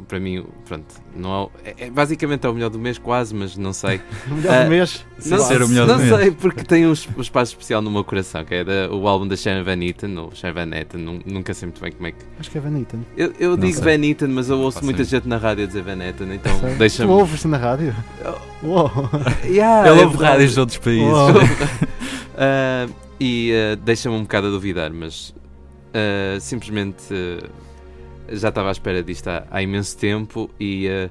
S2: para mim, pronto, não é, é- é- basicamente é o melhor do mês, quase, mas não sei.
S1: O melhor
S2: Ah,
S1: do mês.
S2: Não,
S3: ser o melhor
S2: não
S3: do mês.
S2: sei, porque tem um, um espaço especial no meu coração, que é da- o álbum da Sharon Van Etten, ou Sharon Van Etten, nu- nunca sei muito bem como é que
S1: Acho que é Van Etten.
S2: eu, eu
S3: Não
S2: digo
S3: sei.
S2: Van Etten, mas eu ouço muita gente na rádio a dizer Van Etten, então deixa-me.
S1: Tu ouves na rádio? Uou.
S2: Yeah,
S3: Ele
S2: é
S3: ouve rádios de outros países.
S2: Ah, e ah, deixa-me um bocado a duvidar, mas ah, simplesmente ah, já estava à espera disto há, há imenso tempo e ah,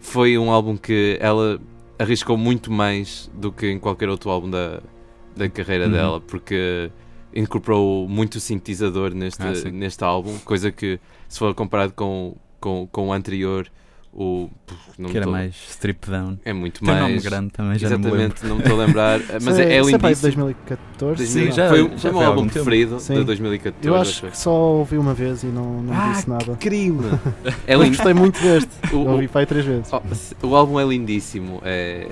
S2: foi um álbum que ela arriscou muito mais do que em qualquer outro álbum da, da carreira
S3: Uhum.
S2: dela, porque incorporou muito sintetizador neste,
S3: Ah,
S2: neste álbum, coisa que se for comparado com, com, com o anterior, o
S3: que era
S2: tô-
S3: mais strip down.
S2: é muito
S3: Tem um
S2: mais
S3: nome grande também, já.
S2: Exatamente, não me estou a lembrar, mas é, é
S1: isso é pá, de
S2: lindíssimo.
S1: 2014?
S3: Sim, já-
S2: foi,
S3: já
S2: foi o meu
S3: há
S2: álbum
S3: tempo.
S2: preferido
S1: Sim.
S2: de 2014.
S1: Eu
S2: acho que
S1: só ouvi uma vez e não, não
S2: Ah,
S1: disse nada.
S2: crime! é lindo.
S1: gostei muito deste.
S2: O-
S1: Eu ouvi pai três vezes.
S2: Oh, se- o álbum é lindíssimo. É...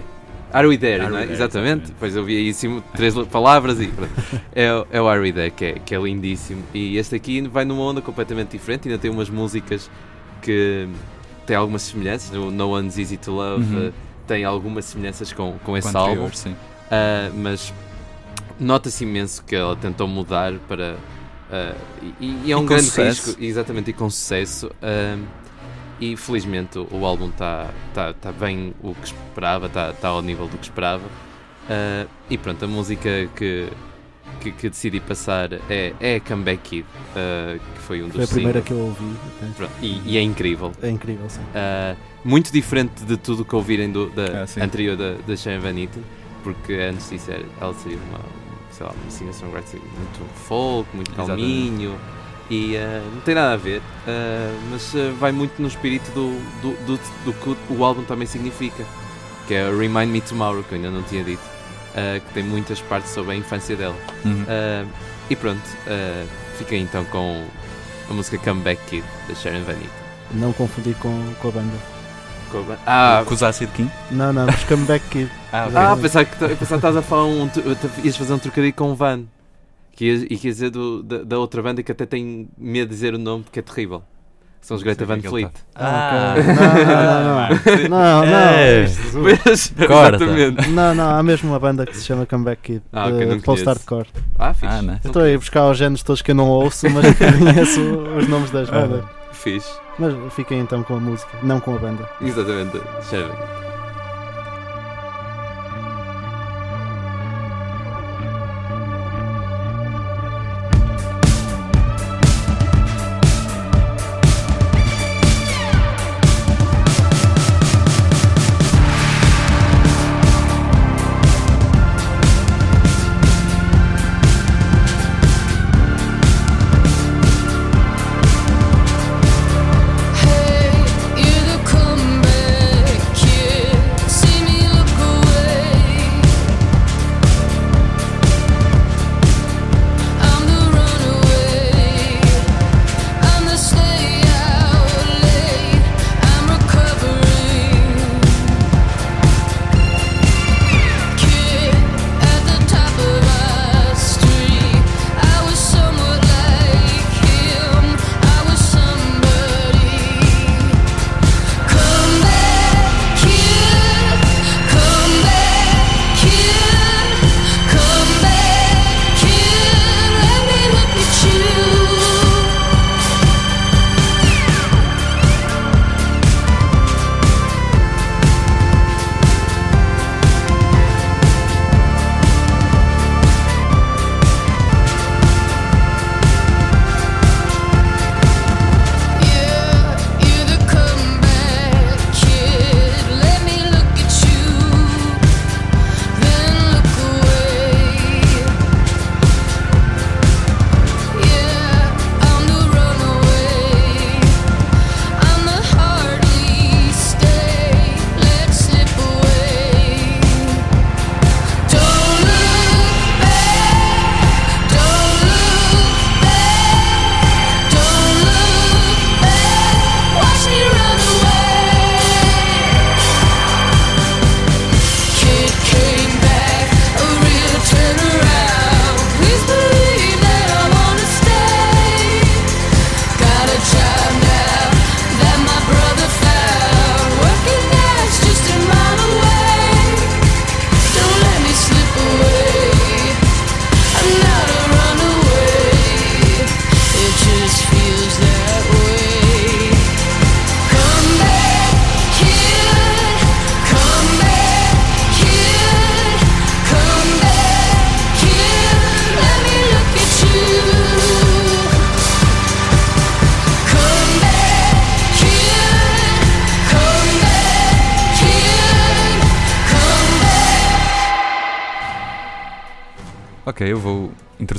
S2: Are We There,
S3: Are
S2: não é?
S3: There,
S2: exatamente. Pois eu vi aí sim, três palavras e pronto. é, o- é o Are We There, que é, que é lindíssimo. E este aqui vai numa onda completamente diferente. Ainda tem umas músicas que têm algumas semelhanças. O No One's Easy to Love
S3: Uhum.
S2: eh, tem algumas semelhanças com, com esse álbum.
S3: sim.
S2: Ah, mas nota-se imenso que ela tentou mudar para. ah, e, e é
S3: E
S2: um
S3: com
S2: grande
S3: sucesso.
S2: risco, exatamente, e com sucesso. ah, e felizmente o, o álbum está tá, tá bem o que esperava, está tá ao nível do que esperava. E pronto, a música que, que, que decidi passar é, é a Comeback Kid, ah, que foi um dos
S1: Foi a primeira
S2: singles.
S1: que eu ouvi.
S2: Pronto, e, e é incrível.
S1: É incrível, sim.
S2: Uh, muito diferente de tudo que ouvirem do, da
S3: Ah,
S2: anterior da, da Sharon Van Etten, porque antes disso era- ela seria uma, sei lá, uma singer-songwriter muito folk, muito calminho e uh, não tem nada a ver, uh, mas uh, vai muito no espírito do, do, do, do que o álbum também significa, que é Remind Me Tomorrow, que eu ainda não tinha dito, uh, que tem muitas partes sobre a infância dela.
S3: Uhum.
S2: Uh, e pronto, uh, fiquei então com a música Comeback Kid da Sharon Van Etten.
S1: Não confundir com, com a banda.
S2: Ah,
S3: Com os Acid King?
S1: Não, não, mas Comeback Kid.
S3: Ah.
S2: Ah, pensava que, eu pensava que estavas a falar um. tu- tu ias fazer um trocadilho com o Van. Que ias, e que ias dizer do, da, da outra banda que até tem medo de dizer o nome porque é terrível. São os Greta Van
S3: é
S2: Fleet.
S1: Ah,
S3: Ah,
S1: ok. Não, não, não. Não, não.
S3: É.
S2: Mas,
S3: Corta.
S2: exatamente.
S1: Não, não, há mesmo uma banda que se chama Comeback Kid.
S2: Ah, ok,
S1: de post-hardcore.
S2: Ah, fixe.
S3: Ah, né?
S1: Eu estou aí a buscar os géneros todos que eu não ouço, mas que conheço os nomes das
S3: Ah.
S1: bandas.
S2: Fixe.
S1: Mas fiquem então com a música, não com a banda.
S2: Exatamente. Sharon.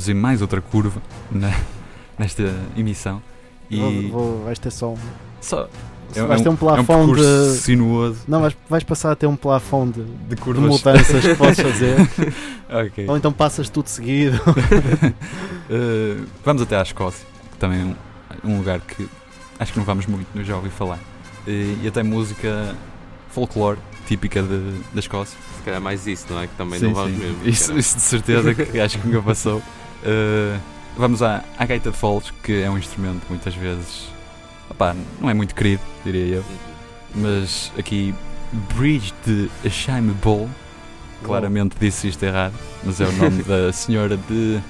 S3: Introduzir mais outra curva na- nesta emissão. E
S1: Vou, vou- vais ter só um.
S3: Só- é um-
S1: vais ter
S3: é
S1: um
S3: um
S1: plafond
S3: percurso
S1: de.
S3: sinuoso.
S1: Não, vais, vais passar a ter um plafond de,
S3: De
S1: de
S3: curvas.
S1: mudanças que podes fazer.
S3: Ok.
S1: Ou então passas tudo seguido.
S3: Uh, vamos até à Escócia, que também é um, um lugar que acho que não vamos muito, não já ouvi falar. Uh, e até música folclore típica de, da Escócia.
S2: Se calhar mais isso, não é? Que também
S3: Sim,
S2: não vamos
S3: sim.
S2: mesmo.
S3: Isso, isso de certeza que acho que nunca passou. Uh, vamos à, à gaita de foles, que é um instrumento muitas vezes opá, não é muito querido, diria eu. Mas aqui Bridge de Ashime Bowl, claramente disse isto errado, mas é o nome da senhora de.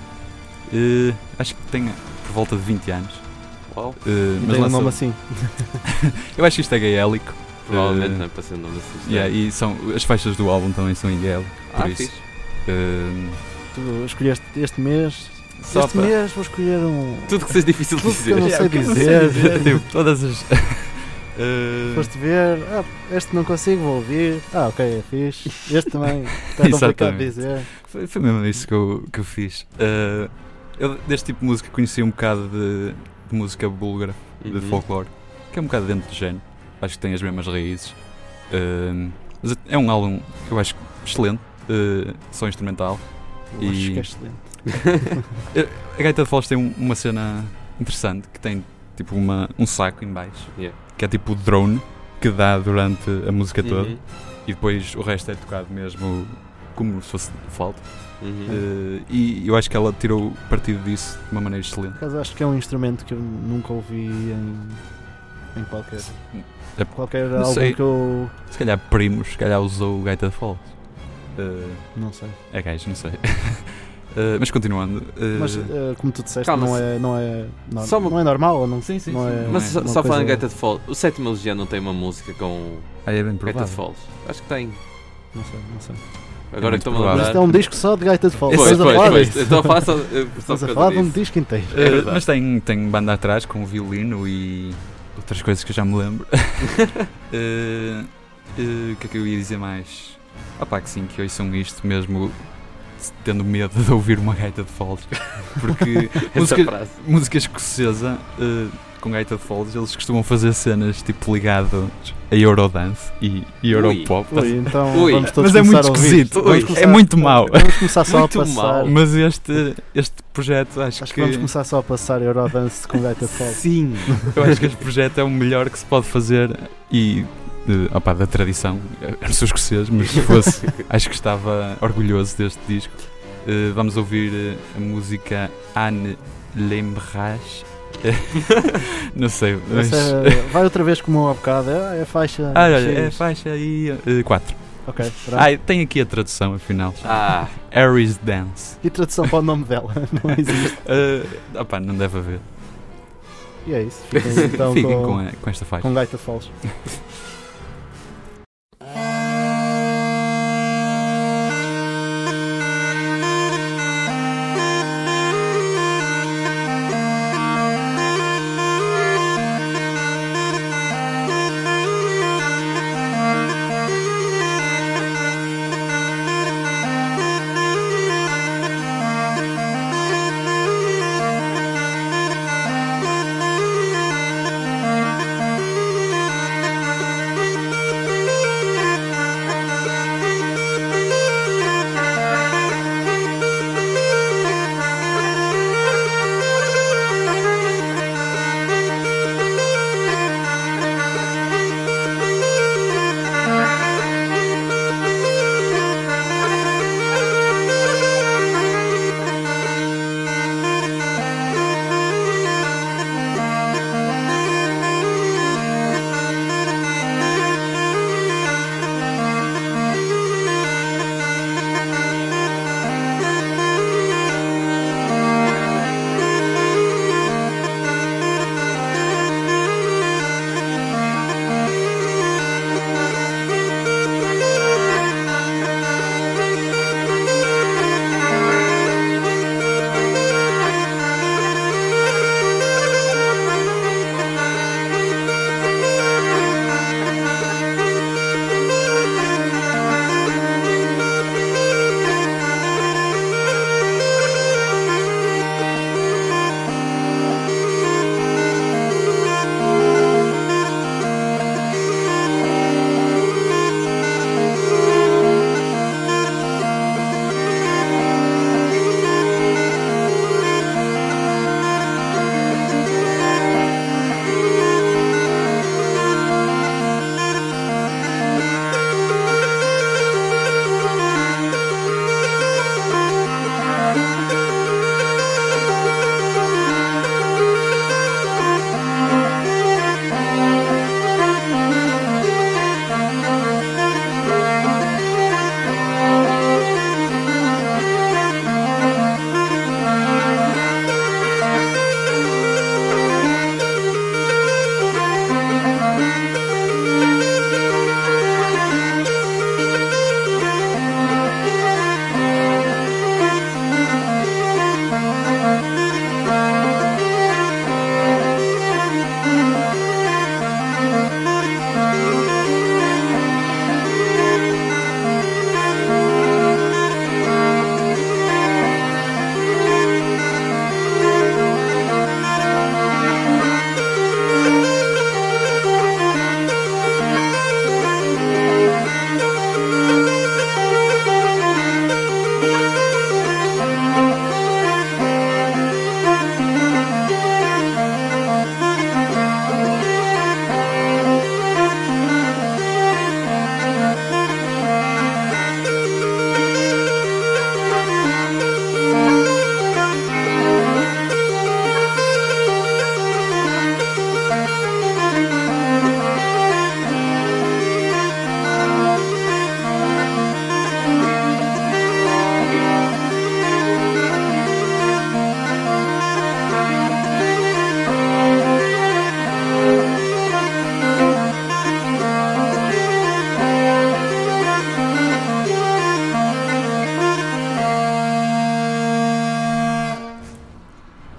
S3: uh, acho que tem por volta de 20 anos.
S2: Uau.
S3: Uh, mas
S1: tem um nome assim.
S3: eu acho que isto é gaélico.
S2: Provavelmente
S3: Uh,
S2: não é para ser um nome assim.
S3: yeah, e são, as faixas do álbum também são em gaélico. Por
S2: Ah,
S3: isso.
S2: fixe.
S3: Uh,
S1: Tu escolheste este mês.
S2: Só
S1: este
S2: para-
S1: mês vou escolher um.
S2: Tudo que seja difícil de
S1: que
S2: dizer.
S1: sei
S3: que eu não
S1: dizer.
S3: sei dizer, tipo, todas as. Uh,
S1: Foste ver, ah, este não consigo, vou ouvir. Ah, ok, é fixe. Este também está complicado de dizer.
S3: Foi, foi mesmo isso que eu, que eu fiz. Uh, eu deste tipo de música conheci um bocado de, de música búlgara, de
S2: Uhum.
S3: folclore, que é um bocado dentro do género. Acho que tem as mesmas raízes. Uh, mas é um álbum que eu acho excelente, uh, só instrumental.
S1: Eu acho
S3: E-
S1: que é excelente.
S3: A Gaita de Foz tem um- uma cena interessante que tem tipo uma, um saco em baixo,
S2: Yeah.
S3: que é tipo o drone que dá durante a música toda
S2: Uhum.
S3: e depois o resto é tocado mesmo como se fosse flauta.
S2: Uhum.
S3: Uh, e eu acho que ela tirou partido disso de uma maneira excelente.
S1: Por acaso acho que é um instrumento que eu nunca ouvi em, em qualquer.
S3: É-
S1: Qualquer álbum
S3: sei.
S1: que eu.
S3: Se calhar primos, se calhar usou o Gaita de Foz. Uh,
S1: Não sei.
S3: é gajo, não sei. Uh, mas continuando. uh,
S1: Mas eh, como tu disseste,
S2: Calma,
S1: não é, não, é, não,
S2: Só uma-
S1: não é normal. ou Não,
S3: Sim, sim,
S1: não
S3: sim.
S1: é
S2: Mas só, só falando em de Falls, o Sétima Legião não tem uma música com
S3: ah, é bem
S2: Gaita de
S3: provável.
S2: Falls? Acho que tem.
S1: Não sei, não sei.
S2: Agora que estou-me a.
S1: Mas é um disco só de gaita de fogo.
S2: Pois,
S1: Estás a
S2: pois,
S1: falar
S2: pois. Então faça. eh, Só
S1: Estás a falar de um disco inteiro.
S3: Uh,
S2: verdade.
S3: mas tem, tem banda atrás com violino e outras coisas que eu já me lembro. Uh, uh, O que é que eu ia dizer mais? Ah pá, que sim, que ouçam isto mesmo tendo medo de ouvir uma gaita de foles. Porque música,
S2: frase.
S3: música escocesa uh, com gaita de foles, eles costumam fazer cenas tipo ligado a Eurodance e, e Europop.
S1: Ui, então
S2: Ui.
S1: vamos todos
S3: Mas é
S1: começar
S3: muito esquisito. Ui,
S1: começar-
S3: é muito mau.
S1: Vamos começar só
S2: Muito
S1: a passar.
S2: mau.
S3: Mas este, este projeto acho,
S1: Acho que vamos começar só a passar Eurodance com gaita de fogo.
S2: Sim.
S3: Eu acho que este projeto é o melhor que se pode fazer e de, opá, da tradição. Eu não sou escocês, mas se fosse, acho que estava orgulhoso deste disco. Eh, vamos ouvir eh, a música Anne Lembrage. não sei, mas.
S1: Essa é- vai outra vez como há bocado. É, é faixa.
S3: Ah, olha, é faixa aí 4.
S1: Ok, pronto.
S3: Ah, tem aqui a tradução afinal.
S2: Ah,
S3: Aries Dance.
S1: E tradução para o nome dela? Não existe.
S3: Eh, opá, não deve haver.
S1: E é isso. Fiquem então
S3: Fiquem
S1: com,
S3: com, a- com esta faixa.
S1: com gaita falsa.
S11: Uh.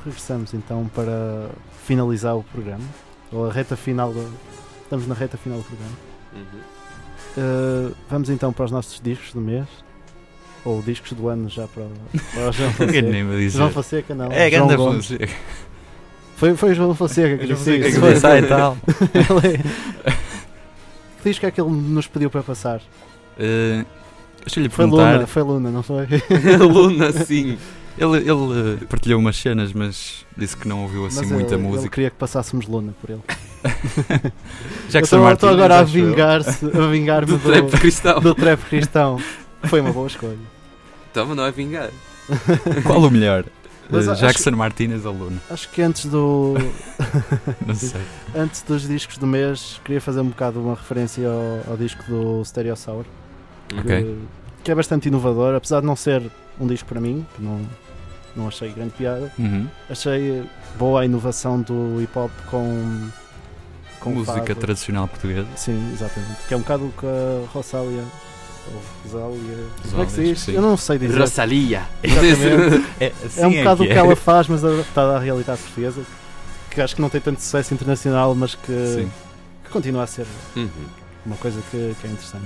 S1: Regressamos então para finalizar o programa. Ou a reta final. do- Estamos na reta final do programa.
S2: Uhum.
S1: Uh, vamos então para os nossos discos do mês. Ou discos do ano já para, o- para o João Fonseca. João Fonseca não.
S3: É,
S1: João
S3: grande
S1: Gomes.
S3: Fonseca.
S1: Foi, foi o João Fonseca que disse isso.
S3: que disse, "Ah, e tal."
S1: Ele é- Que disco é que ele nos pediu para passar?
S3: Deixa-lhe
S1: Foi. Luna, foi Luna, não foi?
S2: Luna, sim.
S3: Ele, ele eh, partilhou umas cenas, mas disse que não ouviu assim
S1: Mas
S3: muita
S1: ele, Ele
S3: música.
S1: queria que passássemos Luna por ele.
S3: Jackson
S1: estou-
S3: Martínez,
S1: estou agora a
S3: acho
S1: vingar-se, a vingar-me
S2: Do trap cristão.
S1: do trap cristão. Foi uma boa escolha.
S2: Então, mas não é vingar.
S3: Qual o melhor?
S1: Mas
S3: Eh,
S1: acho-
S3: Jackson Martínez ou Luna?
S1: Acho que antes do.
S3: Não sei.
S1: Antes dos discos do mês, queria fazer um bocado uma referência ao, ao disco do Stereosaur. Que,
S3: Ok.
S1: que é bastante inovador, apesar de não ser um disco para mim, que não, não achei grande piada.
S3: Uhum.
S1: Achei boa a inovação do hip hop com. com
S3: Música
S1: fado.
S3: tradicional portuguesa.
S1: Sim, exatamente. Que é um bocado o que a Rosália. Como é que se diz? Eu não sei dizer.
S2: Rosalia.
S1: Exatamente.
S3: É, assim
S1: é um
S3: é
S1: bocado
S3: que
S1: o que
S3: é.
S1: ela faz, mas adaptada à realidade portuguesa. Que acho que não tem tanto sucesso internacional, mas que,
S3: Sim.
S1: que continua a ser
S2: Uhum.
S1: uma coisa que, que é interessante.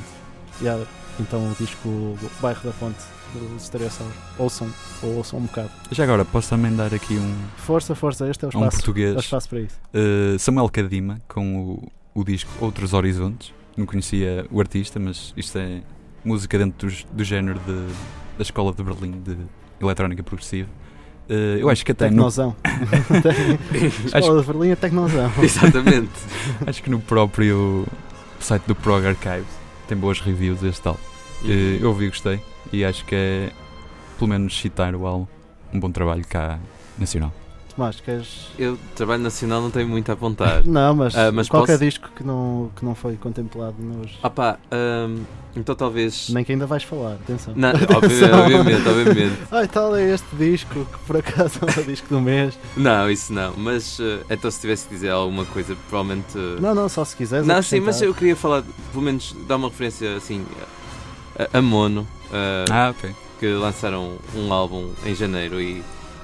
S1: E há, então o disco Bairro da Ponte do Stereosaur. Ouçam, ou ouçam um bocado.
S3: Já agora, posso também dar aqui um,
S1: Força, força, este é o
S3: um
S1: espaço,
S3: português.
S1: é o espaço para isso.
S3: Uh, Samuel Cadima com o, o disco Outros Horizontes. Não conhecia o artista, mas isto é música dentro dos- do, género de, da Escola de Berlim de eletrónica progressiva. Uh, eu acho que até no,
S1: Tecnozão.
S3: Acho-
S1: Escola de Berlim é Tecnozão.
S2: Exatamente.
S3: acho que no próprio site do Prog Archives tem boas reviews deste álbum. Uh, eu ouvi e gostei e acho que é, pelo menos citar o álbum, um bom trabalho cá nacional.
S1: Tomás, queres.
S2: Eu, trabalho nacional, não tenho muito a apontar.
S1: Não, mas,
S2: Ah, mas
S1: qualquer
S2: posso-
S1: disco que não, que não foi contemplado nos.
S2: Ah pá, hum, então talvez.
S1: Nem que ainda vais falar, atenção.
S2: Não,
S1: Atenção.
S2: obviamente, obviamente, obviamente.
S1: Ai, tal é este disco que por acaso é o disco do mês.
S2: Não, isso não. Mas eh, então se tivesse de dizer alguma coisa, provavelmente. eh,
S1: Não, não, só se quiseres.
S2: Não, sim, mas eu queria falar, pelo menos dar uma referência assim a, a Mono, eh,
S3: Ah, ok.
S2: que lançaram um álbum em janeiro e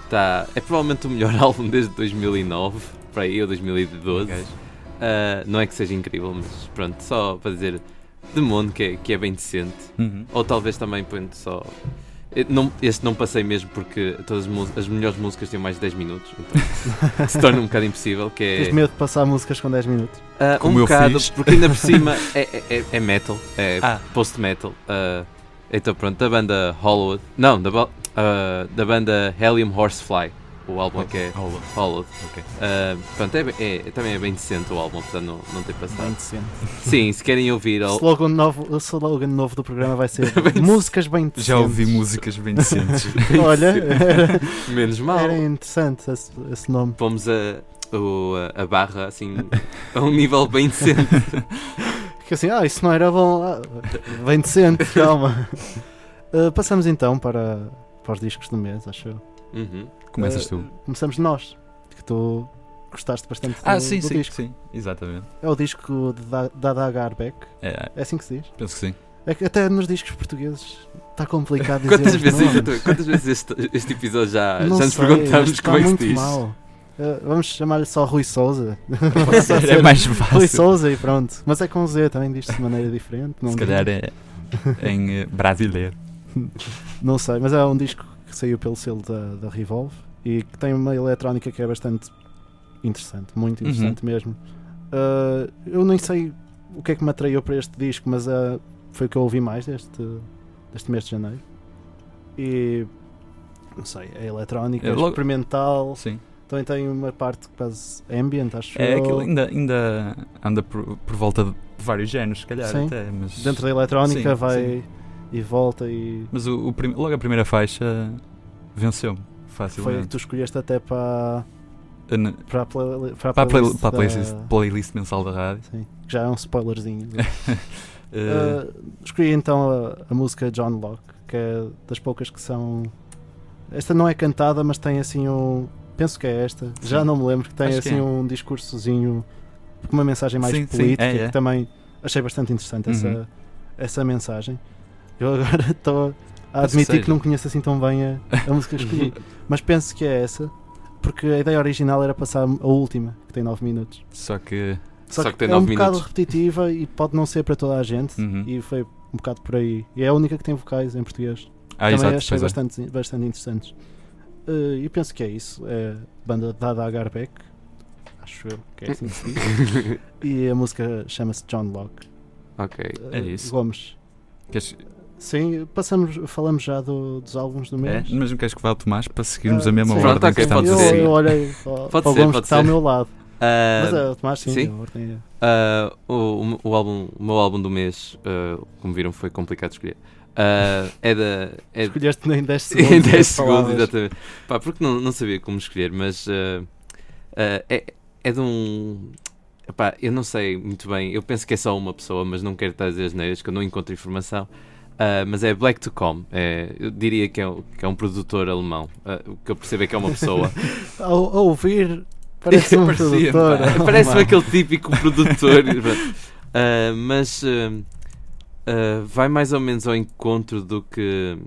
S2: tá, é provavelmente o melhor álbum desde 2009, para aí, ou 2012.
S3: Ok.
S2: Eh, não é que seja incrível, mas pronto, só para dizer de Mono que é, que é bem decente.
S3: Uhum.
S2: Ou talvez também ponho só. eu Não, este não passei mesmo porque todas as, as melhores músicas têm mais de 10 minutos, então se torna um bocado impossível. Que é,
S1: Tens medo de passar músicas com 10 minutos?
S2: ah,
S3: Como
S2: um bocado,
S3: fiz.
S2: porque ainda por cima é, é- é- metal, é
S3: Ah.
S2: post-metal. ah, então pronto, da banda Hollywood, não, da, ah, da banda Helium Horsefly, o álbum é que é
S3: Hollow.
S2: Hollywood.
S3: Ok.
S2: Ah, pronto, é, bem- é- também é bem decente o álbum, apesar de não, não ter
S1: Bem
S2: passado.
S1: decente.
S2: Sim, se querem ouvir,
S1: O slogan novo, o slogan novo do programa vai ser
S2: Bem
S1: músicas bem decentes.
S3: Já ouvi músicas bem decentes.
S1: Olha, era,
S2: menos mal.
S1: era interessante esse, esse nome.
S2: Fomos a, o- a, a barra assim a um nível bem decente.
S1: Que assim, ah, isso não era bom. Ah, bem decente, calma. Uh, passamos então para, para os discos do mês, acho eu.
S2: Uhum.
S3: Começas
S1: Uh,
S3: tu.
S1: Começamos nós, que tu gostaste bastante do,
S3: Ah, sim,
S1: do
S3: sim,
S1: disco.
S3: sim, exatamente.
S1: É o disco de Da- da Daga Arbeck.
S3: É,
S1: É assim que se diz?
S3: penso que sim.
S1: É que até nos discos portugueses está complicado dizer
S2: Quantas vezes, quantas vezes este, este episódio já,
S1: Não
S2: já nos
S1: sei,
S2: perguntamos como é que se
S1: muito
S2: diz?
S1: mal. Uh, vamos chamar-lhe só Rui Souza.
S3: É mais
S1: Rui
S3: fácil.
S1: Souza e pronto. Mas é com Z, também diz-se de maneira diferente. Não
S3: Se calhar é em eh, brasileiro.
S1: Não sei, mas é um disco que saiu pelo selo da, da Revolve e que tem uma eletrónica que é bastante interessante, muito
S3: Uhum.
S1: interessante mesmo. Uh, eu nem sei o que é que me atraiu para este disco, mas uh, foi o que eu ouvi mais deste, deste mês de janeiro. E não sei, é eletrónica,
S3: é logo-
S1: experimental,
S3: Sim.
S1: Também tem uma parte quase ambient, acho
S3: É
S1: eu.
S3: aquilo ainda, ainda anda por, por volta de vários géneros, se calhar
S1: Sim.
S3: até. Mas,
S1: Dentro da eletrónica
S3: Sim,
S1: vai
S3: sim.
S1: e volta e
S3: Mas o, o prim- logo a primeira faixa venceu-me
S1: foi
S3: facilmente.
S1: tu escolheste até para
S3: na-
S1: para a, play, para a
S3: Para a, play-
S1: playlist
S3: para a
S1: da-
S3: playlist, playlist mensal da rádio.
S1: Sim, que já é um spoilerzinho.
S3: Eh,
S1: Uh, escolhi então a, a música John Locke, que é das poucas que são. Esta não é cantada, mas tem assim um. Penso que é esta, já não me lembro, que tem
S3: Acho que
S1: assim
S3: é.
S1: um discursozinho com uma mensagem mais
S3: Sim, sim,
S1: política,
S3: é, é.
S1: que também achei bastante interessante essa,
S3: Uhum.
S1: essa mensagem. Eu agora estou a
S3: Penso que
S1: admitir que,
S3: seja.
S1: não conheço assim tão bem a, a música que escolhi, mas penso que é essa. porque a ideia original era passar a última, que tem 9 minutos.
S3: Só que.
S1: Só, que,
S2: que tem
S1: é um
S2: nove
S1: bocado
S2: minutos.
S1: repetitiva e pode não ser para toda a gente.
S3: Uhum.
S1: E foi um bocado por aí. E é a única que tem vocais em português.
S3: Ah,
S1: Também
S3: exato,
S1: achei
S3: pois é.
S1: bastante, bastante interessantes. Eh, E penso que é isso. É banda dada a Garbeck. Acho eu que é assim que se diz. e a música chama-se John Locke.
S2: Ok.
S3: É
S1: Eh,
S3: isso.
S1: Gomes.
S3: Queres-
S1: Sim, passamos, falamos já do- dos álbuns do
S3: É,
S1: mês.
S3: mas não queres que vá o Tomás para seguirmos
S1: Ah,
S3: a mesma
S1: sim.
S2: Pronto,
S3: ordem
S2: ok,
S3: que estamos
S2: pode
S3: a
S1: eu,
S2: ser.
S3: seguir?
S1: eu olhei para,
S2: Pode
S1: para o
S2: ser,
S1: Gomes
S2: pode
S1: que está ao meu lado.
S2: Ah,
S1: Mas é, o Tomás, sim,
S2: sim.
S1: a ordem é-
S2: o, o, álbum, o meu álbum do mês, como viram, foi complicado de escolher. Ah, é da. É,
S1: Escolheste em 10 segundos.
S2: em 10
S1: as
S2: segundos, exatamente. Pá, porque não, não sabia como escolher, mas ah, ah, é, é de um. Epá, eu não sei muito bem, eu penso que é só uma pessoa, mas não quero estar a dizer as neiras, que eu não encontro informação. Mas é Black to Com, é, eu diria que é, um- que é um produtor alemão. O que eu percebo é que é uma pessoa.
S1: Ao, ao ouvir, parece um
S3: Parecia,
S1: produtor.
S2: Parece-me aquele típico produtor. Mas ah, vai mais ou menos ao encontro do que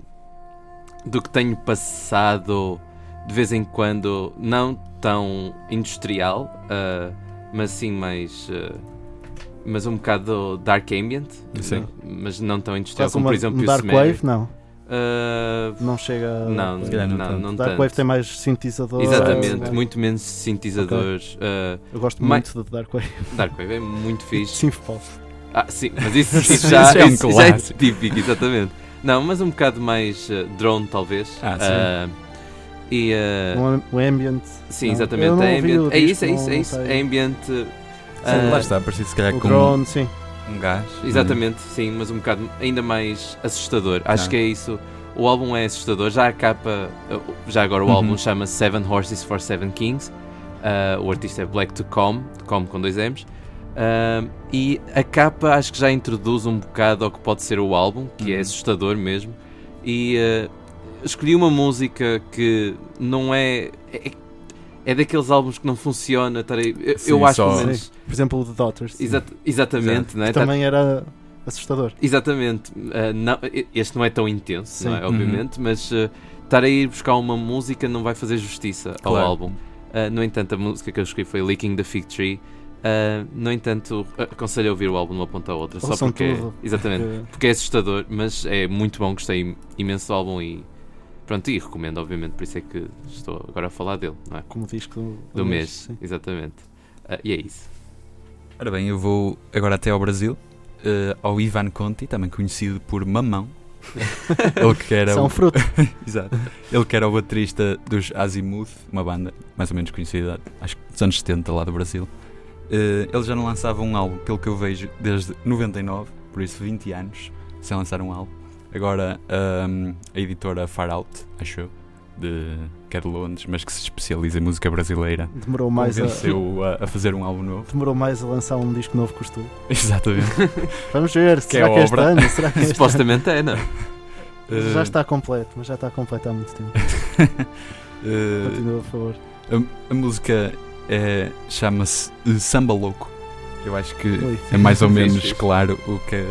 S2: do que tenho passado de vez em quando, não tão industrial, ah, mas sim mais ah, mas um bocado dark ambient,
S3: Sim.
S2: mas não tão industrial
S1: Quase
S2: como
S1: uma,
S2: por exemplo
S1: um
S2: o
S1: Dark
S2: Sumerian.
S1: Wave, não.
S2: Ah,
S1: Não chega a
S2: não,
S3: não
S2: não, não
S1: Dark
S2: tanto.
S1: Wave tem mais sintetizadores.
S2: Exatamente,
S1: é.
S2: muito menos sintetizadores. ah,
S1: Eu gosto
S2: mais-
S1: muito de Dark Wave.
S2: Dark Wave é muito fixe.
S1: Synthpop.
S2: Ah, sim, mas isso,
S3: Isso
S2: isso já,
S3: já é um
S2: isso já é típico, exatamente. Não, mas um bocado mais eh, drone, talvez.
S3: Ah, sim.
S2: Ah, e, eh,
S1: O am- o ambient.
S2: sim,
S1: não.
S2: exatamente. É, ambient, é isso, é isso, é isso. É ambient.
S3: Sim,
S2: ah,
S3: lá está, parecido se calhar
S1: O
S3: com
S1: drone, sim.
S3: um gás.
S2: Exatamente, sim, mas um bocado ainda mais assustador. Acho
S3: Ah.
S2: que é isso. O álbum é assustador. Já a capa, eh, já agora o
S3: Uhum.
S2: álbum chama Seven Horses for Seven Kings. Ah, o artista é Black to Com, Com com dois M's. Ah, e a capa acho que já introduz um bocado ao que pode ser o álbum, que é
S3: Uhum.
S2: assustador mesmo. E ah, escolhi uma música que não é. é é daqueles álbuns que não funciona. estar aí- Eu,
S3: Sim,
S2: eu acho
S3: só-
S2: pelo menos.
S1: Por exemplo, o The Daughters.
S2: Exa- exatamente, é? Tá-
S1: também era assustador.
S2: Exatamente. Uh, não- este não é tão intenso, não é? Obviamente, mas uh, estar a ir buscar uma música não vai fazer justiça ao
S3: Claro.
S2: álbum. Uh, no entanto, a música que eu escolhi foi Licking the Fig Tree. Uh, no entanto, aconselho a ouvir o álbum de uma ponta à outra, só
S1: Ouçam
S2: porque,
S1: tudo,
S2: exatamente,
S1: porque-
S2: porque é assustador, mas é muito bom, gostei imenso do álbum e pronto, e recomendo, obviamente, por isso é que estou agora a falar dele, não é?
S1: Como disco do,
S2: Do mês,
S1: sim.
S2: exatamente. Uh, e é isso.
S3: Ora bem, eu vou agora até ao Brasil, eh, ao Ivan Conti, também conhecido por Mamão. Ele que era
S1: São
S3: o...
S1: fruto.
S3: Exato. Ele que era o baterista dos Azimuth, uma banda mais ou menos conhecida, acho que dos anos 70 lá do Brasil. Eh, ele já não lançava um álbum, pelo que eu vejo, desde 99, por isso 20 anos, sem lançar um álbum. Agora ahm, a editora Far Out, acho eu, de, que é de Londres, mas que se especializa em música brasileira,
S1: Demorou mais a,
S3: a, a fazer um álbum novo.
S1: demorou mais a lançar um disco novo que o.
S3: Exatamente.
S1: Vamos ver,
S3: Que é
S1: será que, é este
S3: obra.
S1: ano? Será que é este
S2: Supostamente é, não?
S3: Eh,
S1: Já está completo, mas já está completo há muito tempo.
S3: eh,
S1: Continua, por favor.
S3: A, a música é, chama-se eh, Samba Louco. Eu acho que
S1: Ui.
S3: é mais ou menos claro o que é.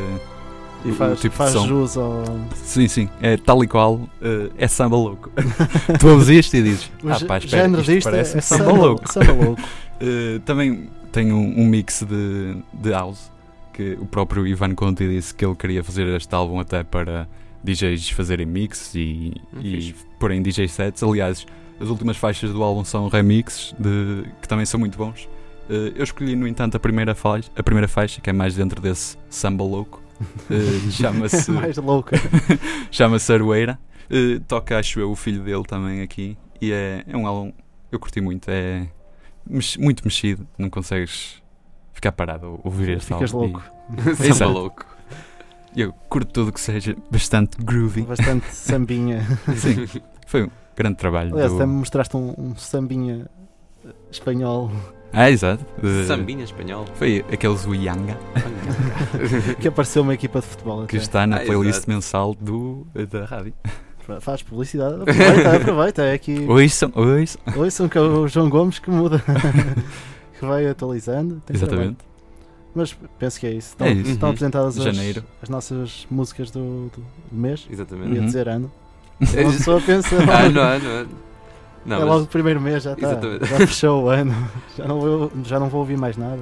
S1: E faz,
S3: o tipo
S1: faz
S3: de som.
S1: jus ao.
S3: Sim, sim, é tal e qual, eh, é samba louco. tu ouves isto e dizes,
S1: O
S3: ah pá, espera,
S1: género
S3: isto
S1: disto
S3: parece
S1: é
S3: samba,
S1: samba-
S3: louco.
S1: samba louco.
S3: Eh, também tem um, um mix de, de house, que o próprio Ivan Conti disse que ele queria fazer este álbum até para DJs fazerem mix e,
S2: Hum,
S3: e porem DJ sets. Aliás, as últimas faixas do álbum são remixes de, que também são muito bons. Eh, eu escolhi, no entanto, a primeira, faixa, a primeira faixa, que é mais dentro desse samba louco. Eh, chama-se
S1: mais louca.
S3: chama-se Aroeira. Eh, toca, acho eu, o filho dele também aqui. E é, é um álbum, eu curti muito. É mex- muito mexido, não consegues ficar parado a ouvir este
S1: Ficas
S3: álbum.
S1: louco.
S3: E-
S2: Samba louco.
S3: Eu curto tudo que seja bastante groovy.
S1: Bastante sambinha.
S3: Sim, foi um grande trabalho.
S1: Aliás,
S3: do-
S1: até me mostraste um, um sambinha espanhol
S3: Ah, exato. De-
S2: Sambinha espanhol.
S3: Foi aqueles Uyanga
S1: que apareceu uma equipa de futebol.
S3: que
S1: até.
S3: está na
S2: Ah,
S3: playlist
S2: exato.
S3: mensal do, da rádio.
S1: Faz publicidade. Aproveita, aproveita. É aqui.
S3: Ouçam, ouçam.
S1: Ouçam que é o João Gomes que muda. que vai atualizando. Tem trabalho.
S3: Exatamente.
S1: Mas penso que é isso. Estão,
S3: É isso.
S1: estão
S2: Uhum.
S1: apresentadas as,
S3: Janeiro.
S1: as nossas músicas do, do mês.
S2: Exatamente.
S1: Ia
S3: Uhum.
S1: dizer ano.
S2: É-
S1: Uma pessoa pensa.
S2: Ah, não, é, não, é. Não,
S1: é
S2: mas-
S1: logo o primeiro mês, já está.
S2: Exatamente.
S1: Já fechou o ano. Já não, vou, já não vou ouvir mais nada.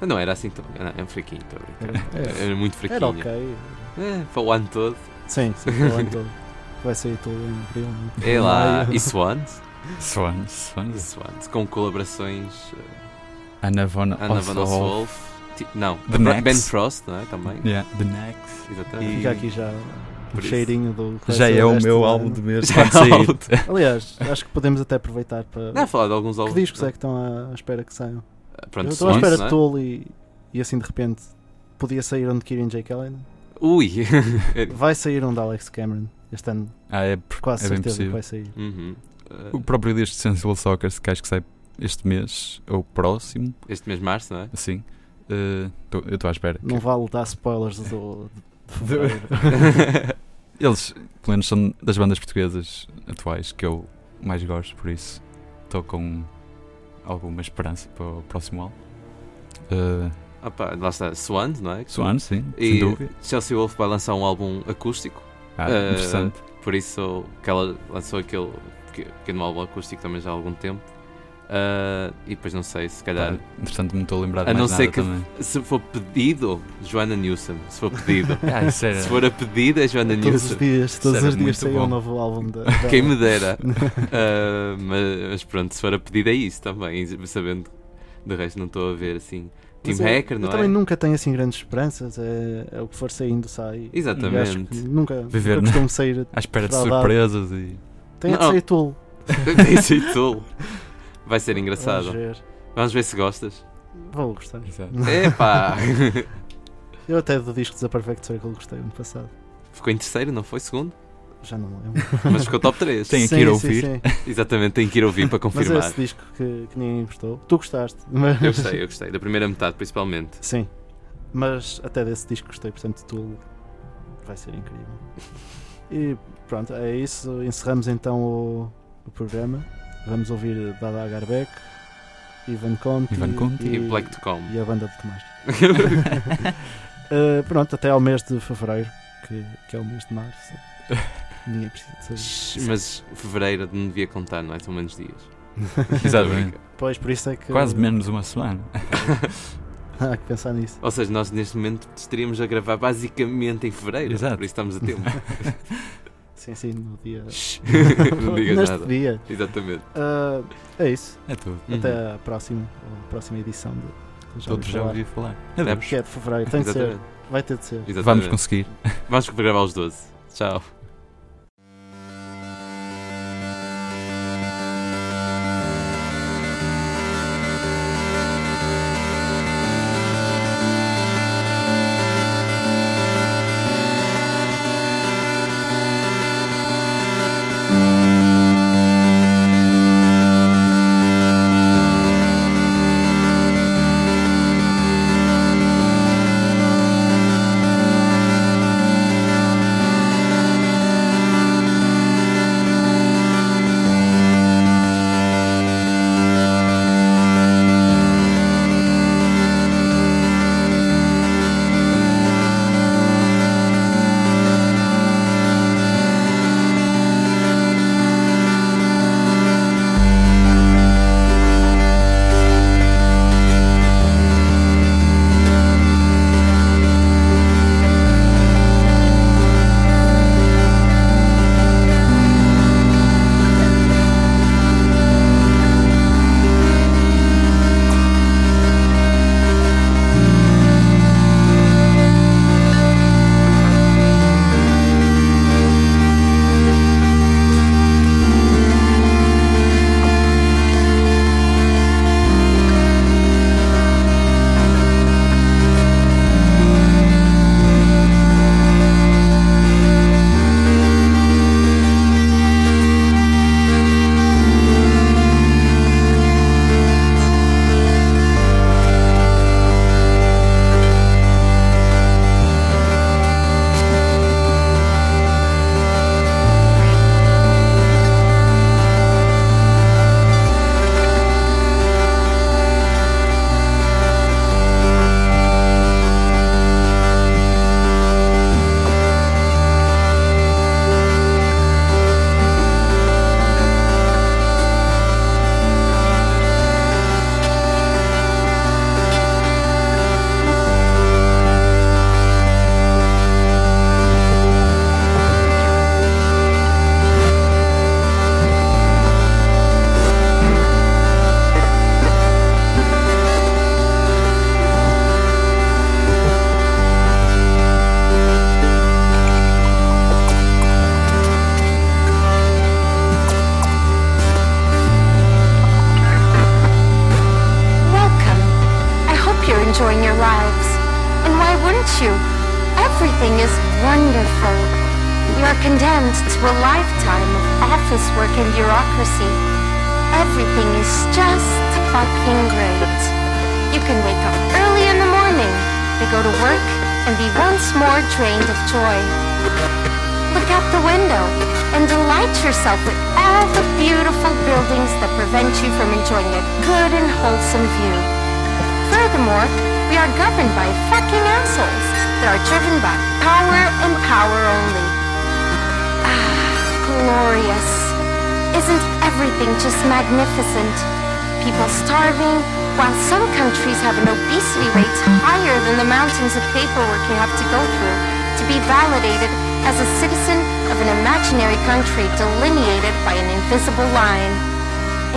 S2: Não era assim tão. Era, é um fraquinho, estou a brincar.
S1: É.
S2: Era muito fraquinho.
S1: Era ok.
S2: É, para o ano todo.
S1: Sim, sim, para o ano todo. Vai sair tudo em abril. não
S2: É lá. E Swans?
S3: Swans, Swans.
S2: Swans. Com colaborações. eh,
S3: Anna Von.
S2: Oswolf. Não,
S3: The
S2: Ben. Frost, não é? Também.
S3: Yeah, The Next.
S2: Exatamente.
S1: Fica aqui já
S2: Por isso.
S1: cheirinho do. que
S3: Já é o meu
S1: do
S3: álbum de mês quando
S2: é
S3: sair.
S1: Aliás, acho que podemos até aproveitar para.
S2: Não, falar de alguns
S1: que
S2: álbuns.
S1: discos é que estão à espera que saiam?
S2: Pronto,
S1: Eu estou à espera
S2: não é?
S1: de Tool e, e assim de repente podia sair um de Kieran J. Kellen.
S2: Ui!
S1: Vai sair um de Alex Cameron este ano.
S3: Ah, é,
S1: Quase
S3: é
S1: certeza que vai sair.
S2: Uhum. Eh,
S3: O próprio disco de Sensible Soccer, que acho que sai este mês, ou próximo,
S2: Este mês de março, não é?
S3: assim. eh, tô- eu estou à espera.
S1: Não vale dar spoilers do, de.
S3: Eles, pelo menos, são das bandas portuguesas atuais que eu mais gosto, por isso estou com alguma esperança para o próximo álbum.
S2: Pá, lá está, Swans, não é?
S3: Swans, sim,
S2: E
S3: sem dúvida.
S2: Chelsea Wolf vai lançar um álbum acústico.
S3: Ah,
S2: Eh,
S3: interessante.
S2: Por isso que ela lançou aquele peque- pequeno álbum acústico também já há algum tempo. Ah, e depois não sei, se calhar.
S3: Pá, Entretanto, não estou a lembrar de
S2: A não ser que
S3: também.
S2: se for pedido, Joana Newsom. Se for pedido.
S3: Ah,
S2: Se for a pedido, é Joana
S1: Todos
S2: Newsom.
S1: os dias, todos os dias saiu um novo álbum da.
S2: Quem me dera. Ah, mas, mas pronto, se for a pedido é isso também. Sabendo de resto, não estou a ver assim.
S1: Mas
S2: Team
S1: eu-
S2: Hacker, não
S1: eu
S2: é?
S1: também nunca tenho assim grandes esperanças. É, é o que for saindo sai.
S2: Exatamente.
S1: E nunca,
S3: Viver
S1: nunca costumo sair.
S3: à espera de surpresas e.
S1: Tem de
S2: Não.
S1: sair Tool.
S2: Tem sido Tool. Vai ser engraçado.
S1: Vamos ver.
S2: Vamos ver se gostas.
S1: Vou gostar.
S2: Epá!
S1: Eu até do disco da Perfect Circle gostei ano passado.
S2: Ficou em terceiro, não foi? Segundo?
S1: Já não lembro.
S2: Mas ficou top 3.
S3: Tem que
S1: Sim,
S3: ir
S1: sim,
S3: ouvir.
S1: sim.
S2: Exatamente, tem que ir ouvir para
S1: Mas
S2: confirmar.
S1: esse disco que, que ninguém gostou. Tu gostaste. Mas...
S2: Eu gostei, eu gostei. Da primeira metade, principalmente.
S1: Sim. Mas até desse disco gostei, portanto Tool vai ser incrível. E pronto, é isso. Encerramos então o, o programa. Vamos ouvir Dada Agarbeck, Ivan Conti,
S3: Ivan Conti.
S2: E Black to Come.
S1: e a banda de Tomás. Uh, pronto, até ao mês de fevereiro, que, que é o mês de março. Ninguém precisa de saber.
S2: Mas fevereiro não devia contar, não é? São menos dias.
S3: Exatamente.
S1: Pois, por isso é que.
S3: Quase menos uma semana.
S1: Há que pensar nisso.
S2: Ou seja, nós neste momento estaríamos a gravar basicamente em fevereiro.
S3: Exato.
S2: Por isso estamos a tempo.
S1: Sim, sim, no dia.
S2: não digas
S1: Neste
S2: nada.
S1: dia.
S2: Exatamente.
S1: Uh, é isso.
S3: É tudo.
S1: Até
S2: Uhum.
S1: a próxima, a próxima edição de Já
S3: Todos já
S1: falar.
S3: ouvi falar.
S2: Adeus.
S3: Adeus.
S1: Que é de fevereiro. Tem de ser. Vai ter de ser.
S2: Exatamente.
S3: Vamos conseguir.
S2: Vamos gravar os 12. Tchau.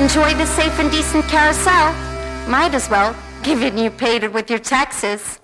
S12: enjoy the safe and decent carousel, might as well, given you paid it with your taxes.